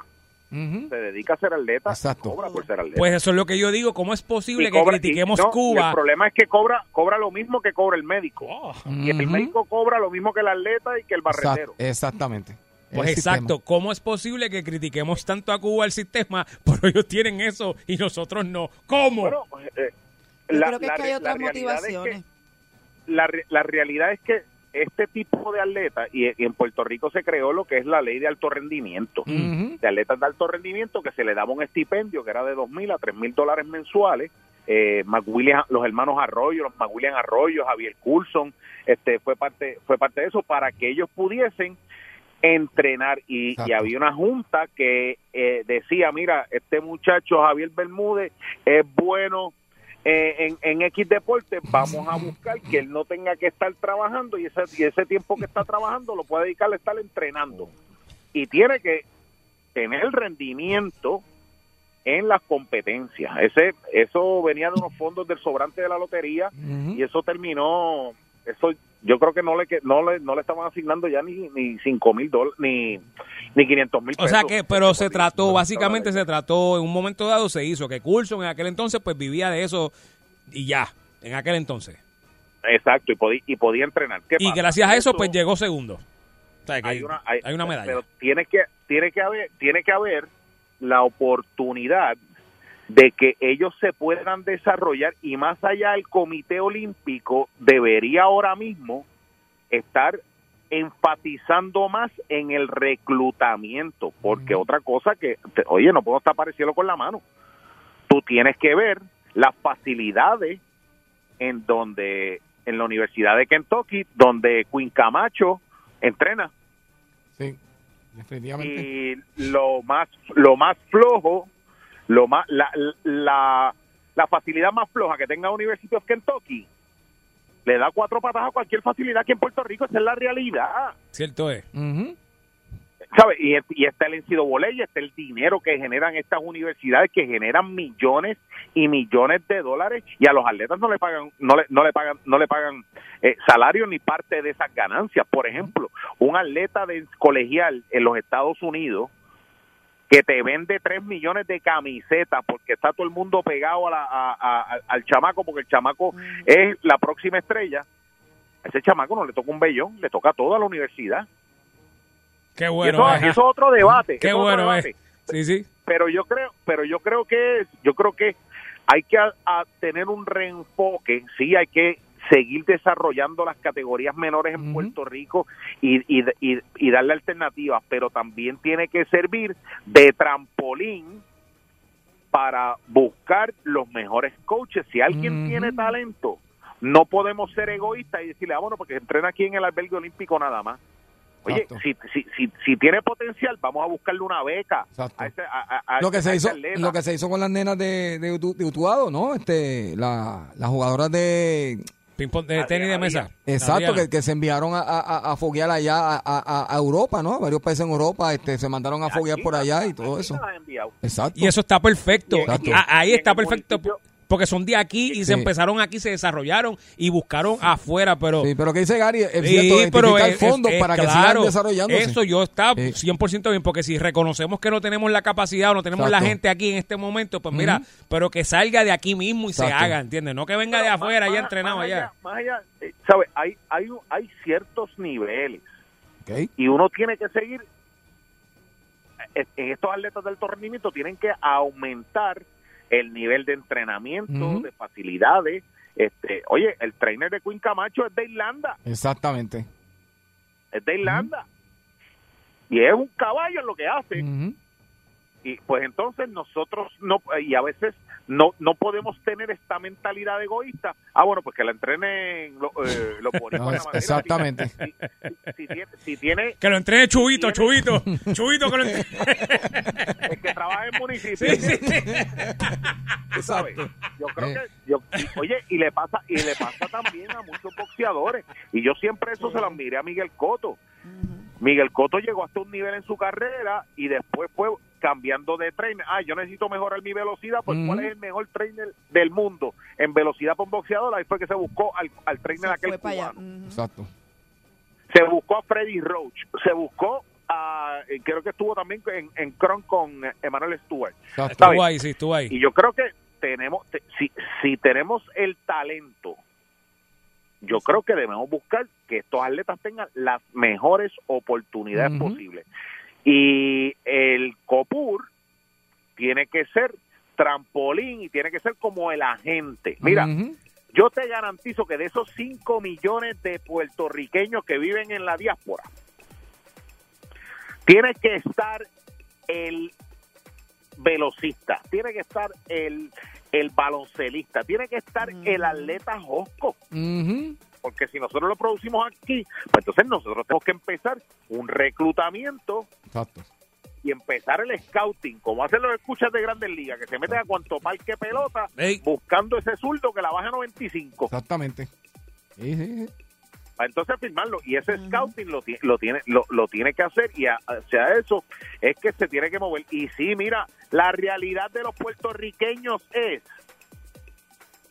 se dedica a ser atleta, cobra por ser atleta.
Pues eso es lo que yo digo. ¿Cómo es posible
Y
que
cobra- y-
critiquemos
no,
Cuba?
El problema es que cobra cobra lo mismo que cobra el médico.
Oh.
Y el médico cobra lo mismo que el atleta y que el barrendero.
Exact- exactamente.
Pues
sistema.
exacto, ¿cómo es posible que critiquemos tanto a Cuba el sistema, (laughs) pero ellos tienen eso y nosotros no? ¿Cómo?
Bueno, eh,
Yo
la-
creo que es
la
que hay
re-
otras
la realidad es que-
motivaciones.
la, re- la realidad es que este tipo de atletas, y, y en Puerto Rico se creó lo que es la ley de alto rendimiento, de atletas de alto rendimiento que se le daba un estipendio que era de dos mil a tres mil dólares mensuales. Eh, McWilliam- los hermanos Arroyo, los McWilliam Arroyo, Javier Coulson, este, fue parte, fue parte de eso para que ellos pudiesen entrenar y, y había una junta que eh, decía, mira, este muchacho Javier Bermúdez es bueno eh, en, en X deporte, vamos a buscar que él no tenga que estar trabajando y ese, y ese tiempo que está trabajando lo puede dedicar a estar entrenando. Y tiene que tener rendimiento en las competencias. Ese Eso venía de unos fondos del sobrante de la lotería y eso terminó eso yo creo que no le que- no le no le estaban asignando ya ni ni cinco mil dólares ni ni 500 mil
O sea que, pero se trató, básicamente se trató, en un momento dado se hizo que Coulson en aquel entonces pues vivía de eso y ya, en aquel entonces.
exacto y podía y podía entrenar ¿Qué
Y
pasa?
gracias a eso pues llegó segundo. O sea, que
hay una hay,
hay una medalla.
pero tiene que tiene que haber tiene que haber la oportunidad de que ellos se puedan desarrollar y más allá el Comité Olímpico debería ahora mismo estar enfatizando más en el reclutamiento, porque otra cosa que, te- oye, no puedo estar pareciendo con la mano. Tú tienes que ver las facilidades en donde, en la Universidad de Kentucky, donde Queen Camacho entrena.
Sí, definitivamente.
Y lo más, lo más flojo, lo más, la, la, la facilidad más floja que tenga University of Kentucky, le da cuatro patas a cualquier facilidad aquí en Puerto Rico, esa es la realidad.
Cierto es.
¿Sabe? Y, y está el NCAA y está el dinero que generan estas universidades que generan millones y millones de dólares y a los atletas no le pagan no le, no le pagan no le pagan eh, salario ni parte de esas ganancias por ejemplo un atleta de colegial en los Estados Unidos que te vende 3 millones de camisetas porque está todo el mundo pegado a la- a- a- al chamaco porque el chamaco es la próxima estrella a ese chamaco no le toca un bellón le toca todo a la universidad
Qué bueno.
eso, es otro debate.
Qué bueno,
debate.
Sí, sí.
Pero yo creo, pero yo creo que yo creo que hay que a- a tener un reenfoque, sí, hay que seguir desarrollando las categorías menores en Puerto Rico y, y, y, y darle alternativas, pero también tiene que servir de trampolín para buscar los mejores coaches. Si alguien tiene talento, no podemos ser egoístas y decirle, ah, bueno, porque entrena aquí en el albergue olímpico nada más. Oye, si, si, si, si tiene potencial, vamos a buscarle una beca. A ese- a- a-
lo que se hizo
atleta.
lo que se hizo con las nenas de, de, de Utuado, ¿no? Este, la, las jugadoras de
Ping pong de tenis de mesa.
Exacto, que, que se enviaron a, a, a foguear allá a, a- a Europa, ¿no? Varios países en Europa este, se mandaron a foguear por allá y todo eso. Exacto.
Y eso está perfecto.
Exacto.
Ah, Ahí está perfecto. Porque son de aquí y se empezaron aquí, se desarrollaron y buscaron afuera, pero...
Sí, pero que dice Gary, es
Sí,
cierto,
pero es-
fondos
es-
para que
claro,
sigan desarrollándose.
Eso yo está 100% bien, porque si reconocemos que no tenemos la capacidad o no tenemos la gente aquí en este momento, pues mira, pero que salga de aquí mismo y se haga, ¿entiendes? No que venga de afuera ya entrenado
más
allá.
allá, más allá, eh, ¿sabe? Hay, hay, hay ciertos niveles. Y uno tiene que seguir eh, en estos atletas de alto rendimiento tienen que aumentar el nivel de entrenamiento, de facilidades. Este, oye, el trainer de Queen Camacho es de Irlanda,
Exactamente.
es de Irlanda. Y es un caballo en lo que hace. Y pues entonces nosotros no, y a veces no no podemos tener esta mentalidad egoísta. Ah, bueno, pues que la entrenen lo- eh, los (laughs)
No, es-
más.
exactamente.
Si, si- si tiene, si tiene
Que lo entrene Chubito, Chubito, (laughs) Chubito que lo entrene. (laughs)
el que trabaja en municipio.
Sí, sí, sí.
Sabes, Yo creo que, yo, oye, y le pasa y le pasa también a muchos boxeadores. Y yo siempre eso se lo admiré a Miguel Coto. Miguel Coto llegó hasta un nivel en su carrera y después fue cambiando de trainer. Ah, yo necesito mejorar mi velocidad. Pues, ¿cuál es el mejor trainer del mundo en velocidad por un boxeador? Ahí fue que se buscó al, al trainer aquel
para allá.
cubano.
Exacto.
Se buscó a Freddy Roach. Se buscó a. eh, Creo que estuvo también en, en Cron con Emmanuel Stewart. ¿Sabes?
Estuvo ahí, sí, estuvo ahí.
Y yo creo que tenemos, te- si, si tenemos el talento, yo creo que debemos buscar que estos atletas tengan las mejores oportunidades posibles. Y el COPUR tiene que ser trampolín y tiene que ser como el agente. Mira, yo te garantizo que de esos 5 millones de puertorriqueños que viven en la diáspora, tiene que estar el velocista, tiene que estar el, el baloncelista, tiene que estar el atleta josco. Porque si nosotros lo producimos aquí, pues entonces nosotros tenemos que empezar un reclutamiento
Exacto.
y empezar el scouting, como hacen los escuchas de Grandes Ligas, que se meten a cuanto parque pelota buscando ese zurdo que la baja a 95.
Exactamente. Sí, sí, sí.
para entonces firmarlo y ese scouting lo, lo tiene lo, lo tiene que hacer y hacia eso es que se tiene que mover y sí mira la realidad de los puertorriqueños es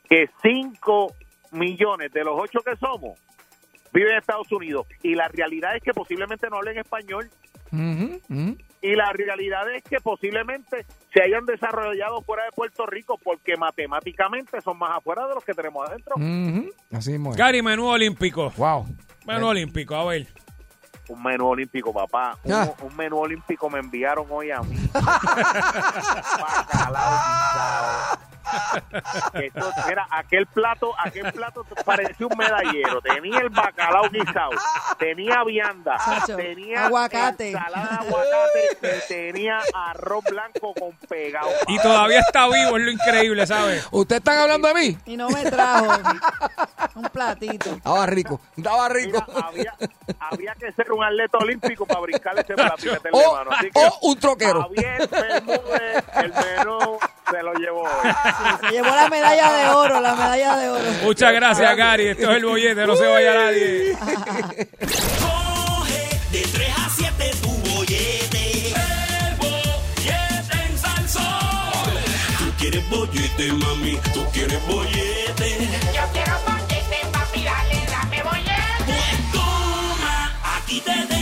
que 5 millones de los 8 que somos viven en Estados Unidos. Y la realidad es que posiblemente no hablen español. Y la realidad es que posiblemente se hayan desarrollado fuera de Puerto Rico porque matemáticamente son más afuera de los que tenemos adentro.
Ujú. Así mismo es.
Gary, menú olímpico.
Wow.
Menú olímpico, a ver.
Un menú olímpico, papá. Un,
Ah.
un menú olímpico me enviaron hoy a mí. (laughs) Bacalao. Esto, mira, aquel plato, aquel plato parecía un medallero. Tenía el bacalao guisado, tenía vianda,
Chacho,
tenía
aguacate.
ensalada de aguacate y tenía arroz blanco con pegado.
Y todavía está vivo, es lo increíble, ¿sabes?
¿Ustedes están hablando de mí?
Y no me trajo (laughs) un platito.
Estaba rico. Estaba rico.
Mira, había, había que ser un atleta olímpico para brincar ese meterle
O,
mano. Así que
o un troquero.
Javier Bermúdez, el menú se lo llevó hoy.
Se llevó la medalla de oro, la medalla de oro.
Muchas gracias, Gary. Esto es el bollete, no se vaya nadie.
Coge de 3 a 7 tu bollete. El bollete en Salsón. Tú quieres bollete, mami. Tú quieres bollete.
Yo quiero bollete, papi, dale, dame bollete.
Pues toma, aquí te tengo